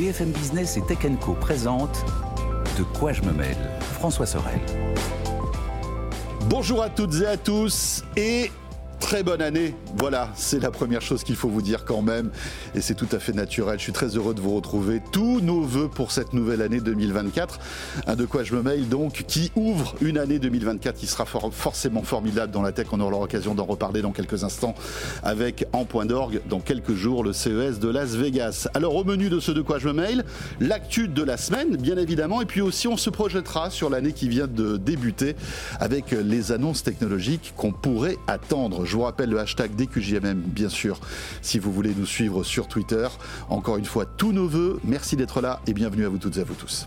BFM Business et Tech Co présente De quoi je me mêle François Sorel. Bonjour à toutes et à tous et très bonne année. Voilà, c'est la première chose qu'il faut vous dire quand même. Et c'est tout à fait naturel. Je suis très heureux de vous retrouver. Tous nos voeux pour cette nouvelle année 2024. Un de quoi je me mail donc, qui ouvre une année 2024 qui sera forcément formidable dans la tech. On aura l'occasion d'en reparler dans quelques instants avec En Point d'Orgue dans quelques jours le CES de Las Vegas. Alors au menu de ce de quoi je me mail, l'actu de la semaine, bien évidemment. Et puis aussi, on se projettera sur l'année qui vient de débuter avec les annonces technologiques qu'on pourrait attendre vous rappelle le hashtag DQJMM, bien sûr, si vous voulez nous suivre sur Twitter. Encore une fois, tous nos voeux. Merci d'être là et bienvenue à vous toutes et à vous tous.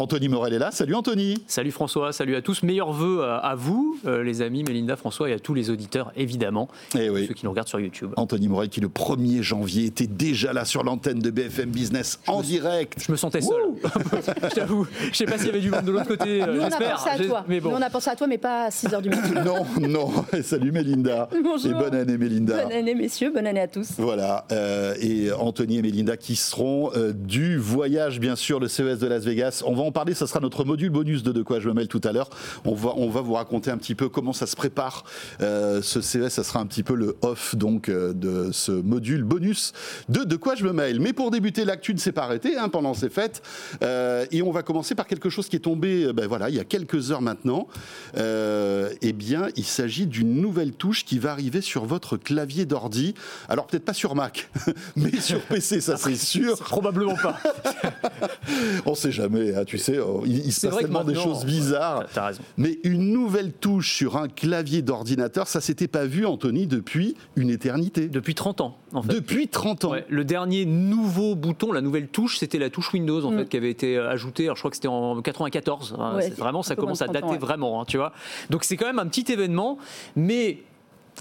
Anthony Morel est là. Salut Anthony. Salut François, salut à tous. Meilleurs vœux à vous, euh, les amis, Mélinda, François et à tous les auditeurs, évidemment, et eh oui. ceux qui nous regardent sur YouTube. Anthony Morel qui le 1er janvier était déjà là sur l'antenne de BFM Business en direct. Je me sentais seul. je t'avoue. Je sais pas s'il y avait du monde de l'autre côté. Nous, on a pensé à toi. Mais bon. Nous, on a pensé à toi, mais pas à 6h du matin. non, non. Salut Mélinda. Bonjour. Et bonne année Mélinda. Bonne année messieurs, bonne année à tous. Voilà. Euh, et Anthony et Mélinda qui seront euh, du voyage, bien sûr, le CES de Las Vegas. On va en parler, ce sera notre module bonus de De quoi je me mêle tout à l'heure. On va, on va vous raconter un petit peu comment ça se prépare. Euh, ce CES, ça sera un petit peu le off donc euh, de ce module bonus de De quoi je me mêle. Mais pour débuter, l'actu ne s'est pas arrêtée hein, pendant ces fêtes. Euh, et on va commencer par quelque chose qui est tombé ben voilà, il y a quelques heures maintenant. eh bien, il s'agit d'une nouvelle touche qui va arriver sur votre clavier d'ordi. Alors peut-être pas sur Mac, mais sur PC, ça c'est sûr. Probablement pas. on sait jamais, hein, tu sais. Il, se passe tellement des choses bizarres. Mais une nouvelle touche sur un clavier d'ordinateur, ça s'était pas vu, Anthony, depuis une éternité. Depuis 30 ans, en fait. Depuis 30 ans. le dernier nouveau bouton, la nouvelle touche, c'était la touche Windows, en mm. fait, qui avait été ajoutée. Alors, je crois que c'était en 94. vraiment, ça commence à dater vraiment, hein, tu vois. Donc, c'est quand même un petit événement, mais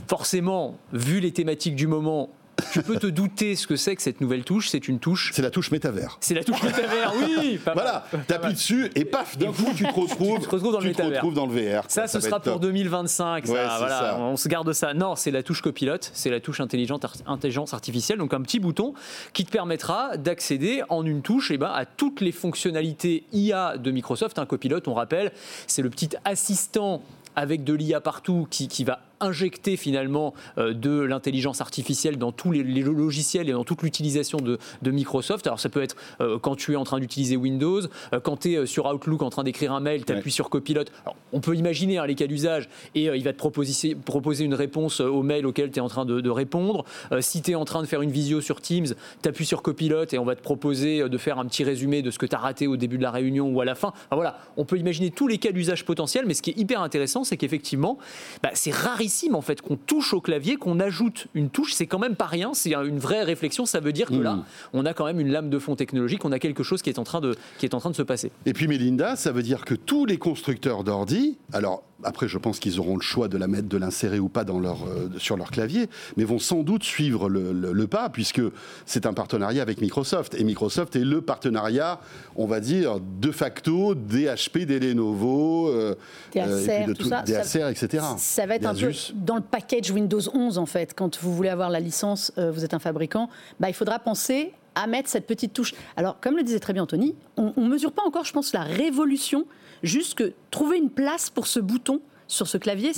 forcément, vu les thématiques du moment, tu peux te douter ce que c'est que cette nouvelle touche. C'est une touche. C'est la touche métavers. C'est la touche métavers, oui. voilà, t'appuies dessus et paf, d'un coup tu te retrouves, tu te retrouves dans, le, retrouves dans le VR. Ça, ce sera pour 2025. voilà, On se garde ça. Non, c'est la touche copilote, c'est la touche intelligente, intelligence artificielle. Donc un petit bouton qui te permettra d'accéder en une touche et eh ben, à toutes les fonctionnalités IA de Microsoft. Un copilote, on rappelle, c'est le petit assistant avec de l'IA partout qui, qui va injecter finalement euh, de l'intelligence artificielle dans tous les, logiciels et dans toute l'utilisation de, Microsoft. Alors ça peut être euh, quand tu es en train d'utiliser Windows, euh, quand tu es sur Outlook en train d'écrire un mail, tu appuies sur Copilot. on peut imaginer hein, les cas d'usage et il va te proposer, proposer une réponse au mail auquel tu es en train de, répondre. si tu es en train de faire une visio sur Teams, tu appuies sur Copilot et on va te proposer de faire un petit résumé de ce que tu as raté au début de la réunion ou à la fin. voilà, on peut imaginer tous les cas d'usage potentiels, mais ce qui est hyper intéressant, c'est qu'effectivement, bah, c'est rarissime en fait qu'on touche au clavier, qu'on ajoute une touche, c'est quand même pas rien, c'est une vraie réflexion, ça veut dire que là, hmm. on a quand même une lame de fond technologique, on a quelque chose qui est en train de, qui est en train de se passer. Et puis Melinda, ça veut dire que tous les constructeurs d'ordi, alors après, je pense qu'ils auront le choix de la mettre, de l'insérer ou pas dans leur, euh, sur leur clavier, mais vont sans doute suivre le, pas, puisque c'est un partenariat avec Microsoft. Et Microsoft est le partenariat, on va dire, de facto des HP, des Lenovo, euh, des Acer, euh, tout, ça, des Acer, etc. Ça va être un peu dans le package Windows 11, en fait. Quand vous voulez avoir la licence, vous êtes un fabricant, bah, il faudra penser à mettre cette petite touche. Alors, comme le disait très bien Anthony, on ne mesure pas encore, je pense, la révolution juste que trouver une place pour ce bouton sur ce clavier.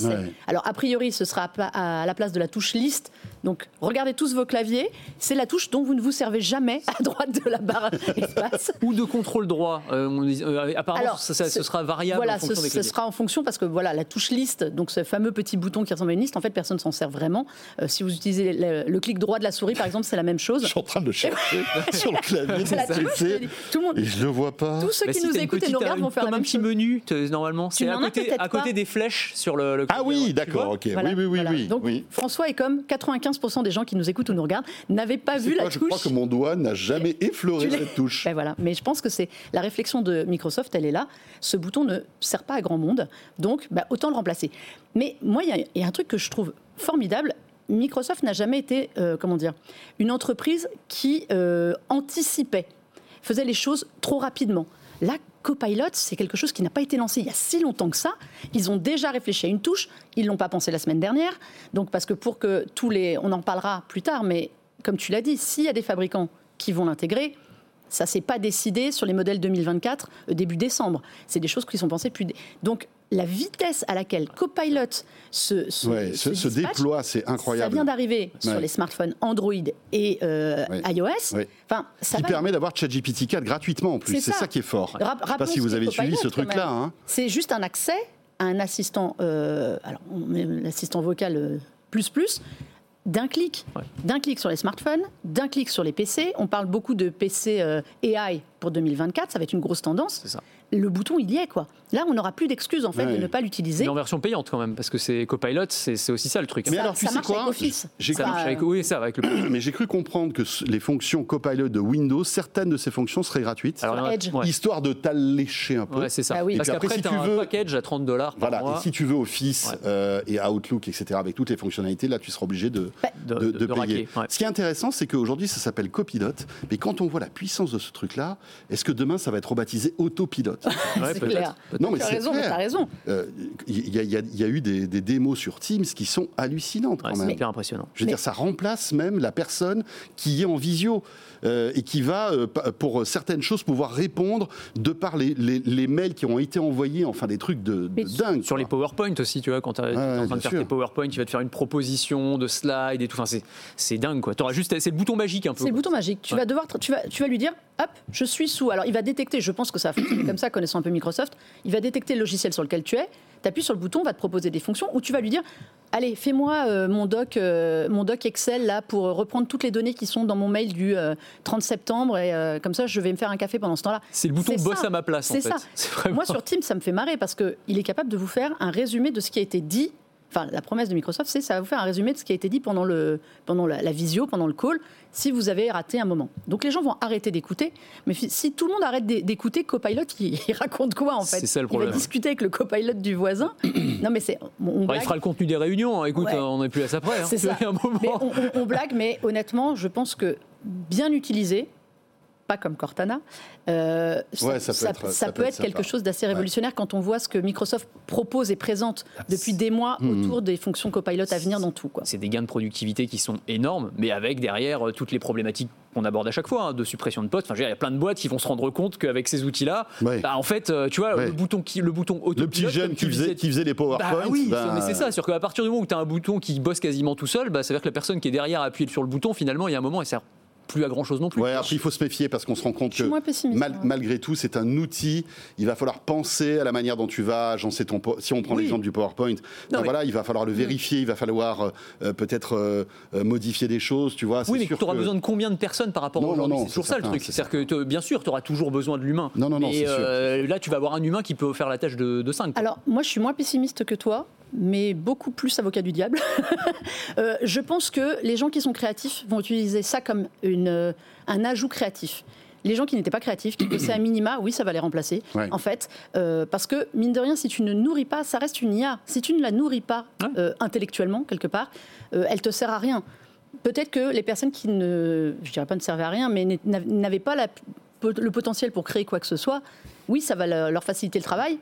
Alors, a priori, ce sera à la place de la touche liste donc, regardez tous vos claviers. C'est la touche dont vous ne vous servez jamais à droite de la barre espace. Ou de contrôle droit. Euh, euh, apparemment, ça, ce sera variable. Voilà, en fonction ce, ce sera en fonction parce que voilà, la touche liste, donc ce fameux petit bouton qui ressemble à une liste, en fait, personne s'en sert vraiment. Euh, si vous utilisez le, clic droit de la souris, par exemple, c'est la même chose. Je suis en train de le chercher sur le clavier. C'est la touche, tout le monde. Et je le vois pas. Tous ceux bah, qui nous écoutent et nous regardent vont faire la même un petit menu, normalement. C'est à côté, à côté des flèches sur le. Ah oui, d'accord, ok. Oui, oui, oui. Donc, François est comme 95% des gens qui nous écoute ou nous regarde n'avait pas vu la touche. Je crois que mon doigt n'a jamais effleuré cette touche. Ben voilà. Mais je pense que c'est la réflexion de Microsoft, elle est là. Ce bouton ne sert pas à grand monde, donc ben, autant le remplacer. Mais moi, il y, a un truc que je trouve formidable. Microsoft n'a jamais été, euh, comment dire, une entreprise qui euh, anticipait, faisait les choses trop rapidement. Là, Copilot, c'est quelque chose qui n'a pas été lancé il y a si longtemps que ça. Ils ont déjà réfléchi à une touche. Ils l'ont pas pensé la semaine dernière. Donc parce que pour que tous les, on en parlera plus tard, mais comme tu l'as dit, s'il y a des fabricants qui vont l'intégrer, ça s'est pas décidé sur les modèles 2024 euh, début décembre. C'est des choses qui sont pensées plus. Donc la vitesse à laquelle Copilot se, se, déploie, c'est incroyable. Ça vient d'arriver sur les smartphones Android et euh, iOS. Enfin, ça qui permet d'avoir ChatGPT 4 gratuitement en plus. C'est ça. qui est fort. Je ne sais pas si vous avez suivi ce truc-là. Hein. C'est juste un accès à un assistant, euh, alors l'assistant vocal euh, plus plus, d'un clic, d'un clic sur les smartphones, d'un clic sur les PC. On parle beaucoup de PC AI pour 2024, ça va être une grosse tendance. Ça le bouton, il y est, quoi. Là, on n'aura plus d'excuses, en fait, de ne pas l'utiliser. Mais en version payante, quand même, parce que c'est Copilot, c'est aussi ça le truc. Mais alors, tu ça marche quoi avec Office. Ça marche avec, oui, ça, avec le... Mais j'ai cru comprendre que les fonctions Copilot de Windows, certaines de ces fonctions seraient gratuites. Alors, Histoire de t'allécher un peu. Ouais, c'est ça. Ah oui. Parce qu'après, si tu veux... un package à 30 dollars Voilà, et si tu veux Office euh, et Outlook, etc., avec toutes les fonctionnalités, là, tu seras obligé de, bah, de, payer. Ce qui est intéressant, c'est qu'aujourd'hui, ça s'appelle Copilot, mais quand on voit la puissance de ce truc-là, est-ce que demain, ça va être rebaptisé Autopilote c'est clair. Non, mais tu as raison, tu as raison. Il y, a eu des, démos sur Teams qui sont hallucinantes quand même. C'est hyper impressionnant. Je veux dire, ça remplace même la personne qui est en visio. Euh, et qui va, euh, pour certaines choses, pouvoir répondre de par les, les, mails qui ont été envoyés, enfin des trucs de, dingue. Sur les PowerPoint aussi, tu vois, quand tu es en train de faire tes PowerPoint, il va te faire une proposition de slide et tout. Enfin, c'est dingue, quoi. Auras juste, c'est le bouton magique un peu. C'est le bouton magique. Tu vas devoir, tu vas, tu vas lui dire, hop, je suis sous. Alors, il va détecter, je pense que ça va fonctionner comme ça, connaissant un peu Microsoft, il va détecter le logiciel sur lequel tu es, tu appuies sur le bouton, on va te proposer des fonctions, ou tu vas lui dire, allez, fais-moi euh, mon, doc, euh, mon doc Excel là pour reprendre toutes les données qui sont dans mon mail du 30 euh, septembre, et comme ça, je vais me faire un café pendant ce temps-là. C'est le bouton bosse à ma place, C'est ça. Moi, sur Teams, ça me fait marrer, parce qu'il est capable de vous faire un résumé de ce qui a été dit enfin la promesse de Microsoft, c'est ça va vous faire un résumé de ce qui a été dit pendant, le, pendant la, visio, pendant le call, si vous avez raté un moment. Donc les gens vont arrêter d'écouter, mais si tout le monde arrête d'écouter, Copilot, il, raconte quoi en fait? C'est ça le problème. Il va discuter avec le Copilot du voisin. non mais c'est. il fera le contenu des réunions. Hein. Écoute, on n'est plus à ça près. Hein. C'est ça. Mais on blague, mais honnêtement, je pense que bien utilisé, pas comme Cortana. Euh, ça, peut être, quelque chose d'assez révolutionnaire quand on voit ce que Microsoft propose et présente depuis des mois hmm. autour des fonctions Copilot à venir dans tout. C'est des gains de productivité qui sont énormes, mais avec derrière euh, toutes les problématiques qu'on aborde à chaque fois, hein, de suppression de postes. Enfin, il y a plein de boîtes qui vont se rendre compte qu'avec ces outils-là, bah, en fait, euh, tu vois, le bouton qui, le bouton Le petit jeune qui faisait, qui faisait les PowerPoint. Bah, oui, bah, mais c'est ça. C'est qu'à partir du moment où tu as un bouton qui bosse quasiment tout seul, bah, ça veut dire que la personne qui est derrière a appuyé sur le bouton, finalement, il y a un moment, et sert plus à grand chose non plus. Ouais, il faut se méfier parce qu'on se rend compte que malgré tout, c'est un outil. Il va falloir penser à la manière dont tu vas agencer ton. Si on prend l'exemple du PowerPoint, ben voilà, il va falloir le vérifier, il va falloir euh, euh, peut-être euh, modifier des choses, tu vois. Oui, mais tu auras besoin de combien de personnes par rapport à aujourd'hui? C'est toujours ça, le truc. C'est-à-dire que bien sûr, tu auras toujours besoin de l'humain. Non, non, non. Et là, tu vas avoir un humain qui peut faire la tâche de, de 5. Alors, moi, je suis moins pessimiste que toi mais beaucoup plus avocat du diable. Euh, je pense que les gens qui sont créatifs vont utiliser ça comme une, euh, un ajout créatif. Les gens qui n'étaient pas créatifs, qui bossaient à minima, oui, ça va les remplacer, en fait. Euh, parce que, mine de rien, si tu ne nourris pas, ça reste une IA. Si tu ne la nourris pas intellectuellement, quelque part, elle te sert à rien. Peut-être que les personnes qui ne, je dirais pas ne servaient à rien, mais n'avaient pas le potentiel pour créer quoi que ce soit, oui, ça va leur faciliter le travail,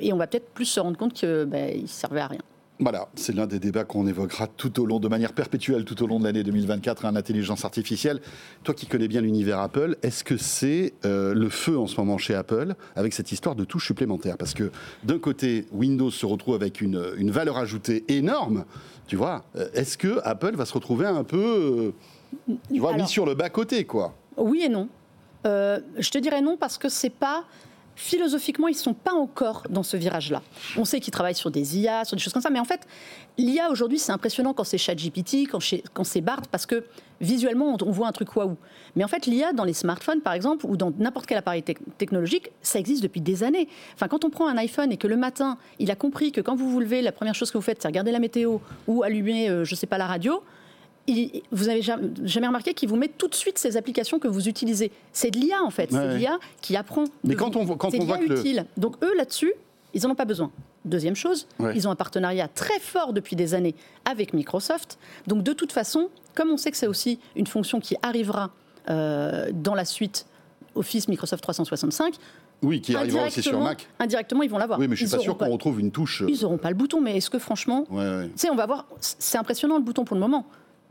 et on va peut-être plus se rendre compte qu'il ben, ne servait à rien. Voilà, c'est l'un des débats qu'on évoquera tout au long, de manière perpétuelle, tout au long de l'année 2024, en intelligence artificielle. Toi qui connais bien l'univers Apple, est-ce que c'est euh, le feu en ce moment chez Apple avec cette histoire de touches supplémentaires? Parce que d'un côté, Windows se retrouve avec une, valeur ajoutée énorme, tu vois. Euh, est-ce que Apple va se retrouver un peu, euh, tu vois, mis sur le bas côté, quoi? Oui et non. je te dirais non parce que c'est pas philosophiquement, ils ne sont pas encore dans ce virage-là. On sait qu'ils travaillent sur des IA, sur des choses comme ça, mais en fait, l'IA aujourd'hui, c'est impressionnant quand c'est ChatGPT, quand, c'est BART, parce que visuellement, on, voit un truc waouh. Mais en fait, l'IA dans les smartphones, par exemple, ou dans n'importe quel appareil technologique, ça existe depuis des années. Enfin, quand on prend un iPhone et que le matin, il a compris que quand vous vous levez, la première chose que vous faites, c'est regarder la météo ou allumer, euh, je ne sais pas, la radio, vous n'avez jamais, remarqué qu'il vous met tout de suite ces applications que vous utilisez. C'est de l'IA en fait, c'est de l'IA qui apprend. Mais quand on, quand on voit que utile. Donc eux là-dessus, ils n'en ont pas besoin. Deuxième chose, ils ont un partenariat très fort depuis des années avec Microsoft. Donc de toute façon, comme on sait que c'est aussi une fonction qui arrivera euh, dans la suite Office Microsoft 365, Oui, qui arrivera aussi sur Mac. Indirectement, ils vont l'avoir. Oui, mais je suis pas sûr qu'on retrouve une touche. Ils n'auront pas le bouton, mais est-ce que franchement, ouais, tu sais, on va voir. C'est impressionnant le bouton pour le moment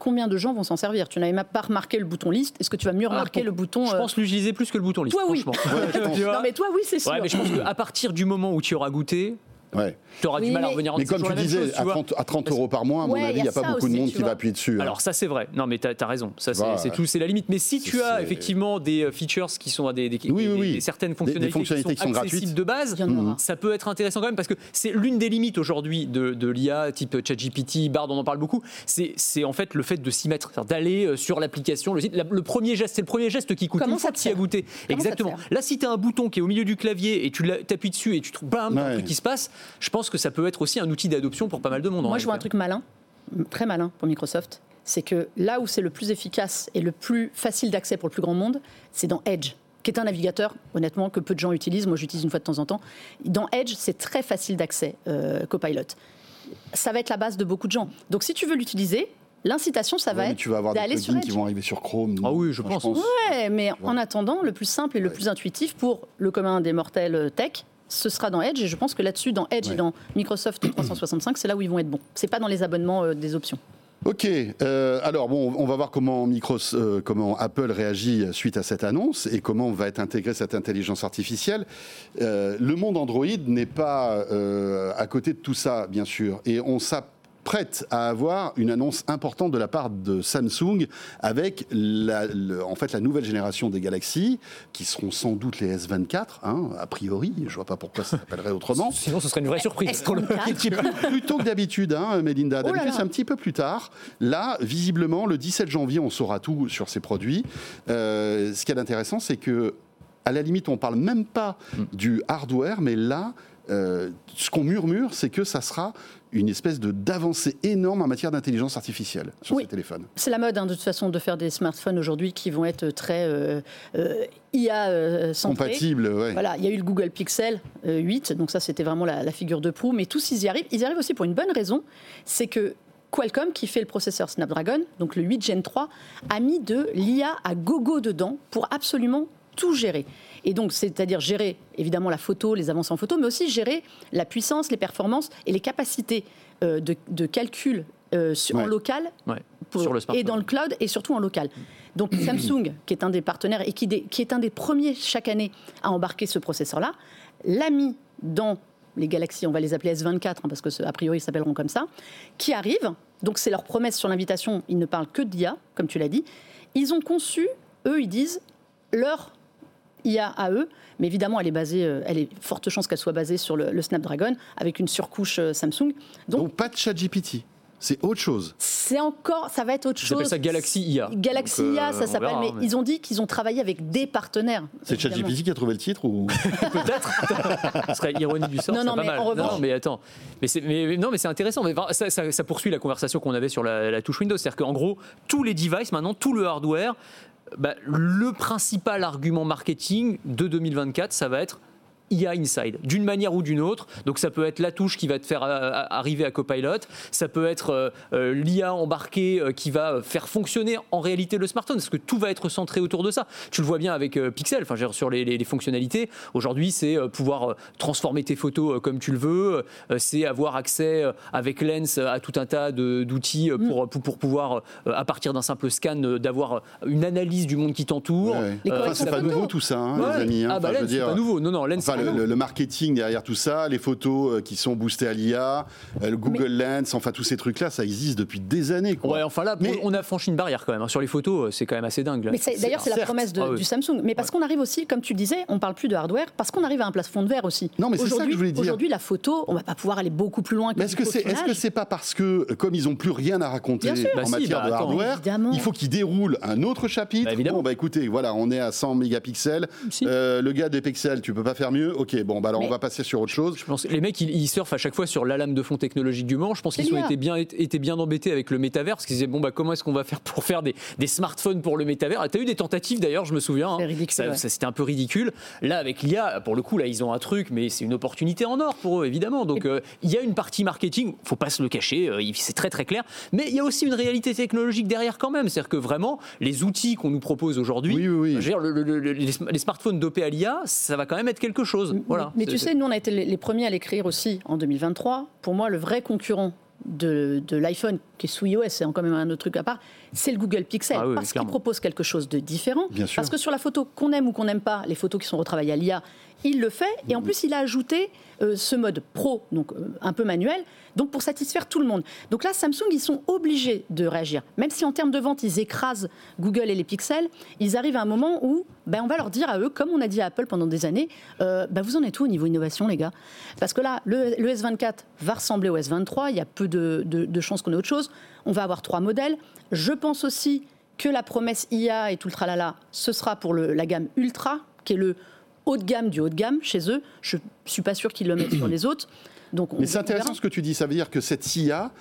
combien de gens vont s'en servir Tu n'avais même pas remarqué le bouton liste. Est-ce que tu vas mieux ah, remarquer le bouton Je pense l'utiliser plus que le bouton liste. Toi, oui. non, mais toi, oui, c'est sûr. Ouais, mais je pense qu'à partir du moment où tu auras goûté, Ouais. Tu auras du mal à revenir Mais comme tu disais, à, 30, euros par mois, à mon avis, il n'y a, pas beaucoup de monde qui va appuyer dessus. Hein. Alors ça c'est vrai. Non mais tu as, raison. Ça c'est tout, c'est la limite. Mais si tu as effectivement des euh, features qui sont des, des, des certaines fonctionnalités, qui, sont accessibles de base, ça peut être intéressant quand même parce que c'est l'une des limites aujourd'hui de, de l'IA type ChatGPT, Bard, on en parle beaucoup. C'est en fait le fait de s'y mettre, d'aller euh, sur l'application, le site. Le premier geste, c'est le premier geste qui coûte. Comment une fois que tu as goûté. Exactement. Là, si tu as un bouton qui est au milieu du clavier et tu appuies dessus et tu trouves bam, un truc qui se passe, je pense que ça peut être aussi un outil d'adoption pour pas mal de monde. Moi, je vois un truc malin, très malin pour Microsoft. C'est que là où c'est le plus efficace et le plus facile d'accès pour le plus grand monde, c'est dans Edge qui est un navigateur, honnêtement, que peu de gens utilisent. Moi, j'utilise une fois de temps en temps. Dans Edge, c'est très facile d'accès, euh, Copilot. Ça va être la base de beaucoup de gens. Donc, si tu veux l'utiliser, l'incitation, ça va être tu vas avoir des plugins qui vont arriver sur Chrome. Ah oui, je pense. Ouais, mais en attendant, le plus simple et le plus intuitif pour le commun des mortels euh, tech, ce sera dans Edge et je pense que là-dessus, dans Edge et dans Microsoft 365, c'est là où ils vont être bons. C'est pas dans les abonnements euh, des options. Ok, euh, alors bon, on va voir comment, euh, comment Apple réagit suite à cette annonce et comment va être intégrée cette intelligence artificielle. le monde Android n'est pas à côté de tout ça, bien sûr, et on s'appelle prête à avoir une annonce importante de la part de Samsung avec la, en fait la nouvelle génération des Galaxy qui seront sans doute les S24 hein, a priori. Je vois pas pourquoi ça s'appellerait autrement. Sinon ce serait une vraie surprise. Le plutôt que d'habitude hein, Melinda. Oh d'habitude c'est un petit peu plus tard. Là visiblement le 17 janvier on saura tout sur ces produits. Euh, ce qui est intéressant c'est que à la limite, on parle même pas mm. du hardware, mais là, euh, ce qu'on murmure, c'est que ça sera une espèce de d'avancée énorme en matière d'intelligence artificielle sur ces téléphones. C'est la mode hein, de toute façon de faire des smartphones aujourd'hui qui vont être très euh, euh, IA euh, compatibles. Voilà, il y a eu le Google Pixel 8, donc ça c'était vraiment la, figure de proue. Mais tous ils y arrivent. Ils y arrivent aussi pour une bonne raison, c'est que Qualcomm, qui fait le processeur Snapdragon, donc le 8 Gen 3, a mis de l'IA à gogo dedans pour absolument tout gérer. Et donc, c'est-à-dire gérer évidemment la photo, les avancées en photo, mais aussi gérer la puissance, les performances et les capacités euh, de, calcul euh, en local et dans le cloud et surtout en local. Donc Samsung, qui est un des partenaires et qui, qui est un des premiers chaque année à embarquer ce processeur-là, l'a mis dans les Galaxies, on va les appeler S24 hein, parce que a priori ils s'appelleront comme ça, qui arrivent. Donc c'est leur promesse sur l'invitation. Ils ne parlent que d'IA, comme tu l'as dit. Ils ont conçu, eux, ils disent leur IA à eux, mais évidemment, elle est basée, euh, elle est forte chance qu'elle soit basée sur le, Snapdragon avec une surcouche euh, Samsung. Donc, pas de chat GPT. C'est autre chose. C'est encore, ça va être autre chose. ça Galaxy IA. Galaxy IA, ça euh, s'appelle. Mais, ils ont dit qu'ils ont travaillé avec des partenaires. C'est ChatGPT qui a trouvé le titre ou peut-être Ce serait ironie du sort. Non, non, mais pas mal. non, mais attends. Mais, mais non, mais c'est intéressant. Mais ça, ça, poursuit la conversation qu'on avait sur la, la touche Windows. C'est-à-dire qu'en gros, tous les devices maintenant, tout le hardware bah, le principal argument marketing de 2024, ça va être IA Inside, d'une manière ou d'une autre. Donc ça peut être la touche qui va te faire euh, arriver à Copilot, ça peut être euh, euh, l'IA embarquée qui va faire fonctionner en réalité le smartphone, parce que tout va être centré autour de ça. Tu le vois bien avec Pixel, enfin sur les, les, fonctionnalités. Aujourd'hui, c'est pouvoir transformer tes photos comme tu le veux, c'est avoir accès avec Lens à tout un tas d'outils mm. pour, pour, pouvoir, à partir d'un simple scan, d'avoir une analyse du monde qui t'entoure. c'est pas nouveau tout ça, hein, les amis. Hein. Ah bah Lens, c'est pas nouveau. Non, non, Lens, le, marketing derrière tout ça, les photos euh, qui sont boostées à l'IA, euh, le Google Lens, enfin tous ces trucs-là, ça existe depuis des années. Quoi. Ouais, enfin là, mais... on a franchi une barrière quand même. Hein. Sur les photos, euh, c'est quand même assez dingue. Mais d'ailleurs, c'est la promesse ah du Samsung. Mais parce qu'on arrive aussi, comme tu disais, on parle plus de hardware, parce qu'on arrive à un plafond de verre aussi. Non, mais c'est ça que je voulais dire. Aujourd'hui, la photo, on va pas pouvoir aller beaucoup plus loin que Est-ce que c'est est -ce c'est pas parce que, comme ils n'ont plus rien à raconter en bah matière bah de hardware, il faut qu'ils déroulent un autre chapitre bah, Bon, bah écoutez, voilà, on est à 100 mégapixels. le gars des pixels, tu peux pas faire mieux mieux. Ok, bon, bah alors on va passer sur autre chose. Je pense les mecs, ils, surfent à chaque fois sur la lame de fond technologique du Mans. Je pense qu'ils ont été bien, été bien embêtés avec le métavers, parce qu'ils disaient bon bah comment est-ce qu'on va faire pour faire des, des smartphones pour le métavers? Tu as eu des tentatives d'ailleurs, je me souviens. Hein. ça, c'était un peu ridicule. Là, avec l'IA, pour le coup, là, ils ont un truc, mais c'est une opportunité en or pour eux, évidemment. Donc, euh, il y a une partie marketing, faut pas se le cacher, euh, c'est très très clair. Mais il y a aussi une réalité technologique derrière quand même. C'est-à-dire que vraiment, les outils qu'on nous propose aujourd'hui, oui, les, smartphones dopés à l'IA, ça va quand même être quelque chose. Voilà. Mais tu sais, nous, on a été les premiers à l'écrire aussi en 2023. Pour moi, le vrai concurrent de, l'iPhone, qui est sous iOS, c'est quand même un autre truc à part, c'est le Google Pixel. Ah parce qu'il propose quelque chose de différent. Parce que sur la photo, qu'on aime ou qu'on n'aime pas, les photos qui sont retravaillées à l'IA, il le fait. Et en plus, il a ajouté euh, ce mode pro, donc euh, un peu manuel, donc pour satisfaire tout le monde. Donc là, Samsung, ils sont obligés de réagir. Même si en termes de vente, ils écrasent Google et les pixels, ils arrivent à un moment où ben, on va leur dire à eux, comme on a dit à Apple pendant des années, euh, ben, vous en êtes où au niveau innovation, les gars? Parce que là, le, S24 va ressembler au S23, il y a peu de, de chances qu'on ait autre chose. On va avoir trois modèles. Je pense aussi que la promesse IA et tout le tralala, ce sera pour le, la gamme Ultra, qui est le haut de gamme du haut de gamme chez eux. Je ne suis pas sûr qu'ils le mettent sur les autres. Donc Mais c'est intéressant ce que tu dis. Ça veut dire que cette IA,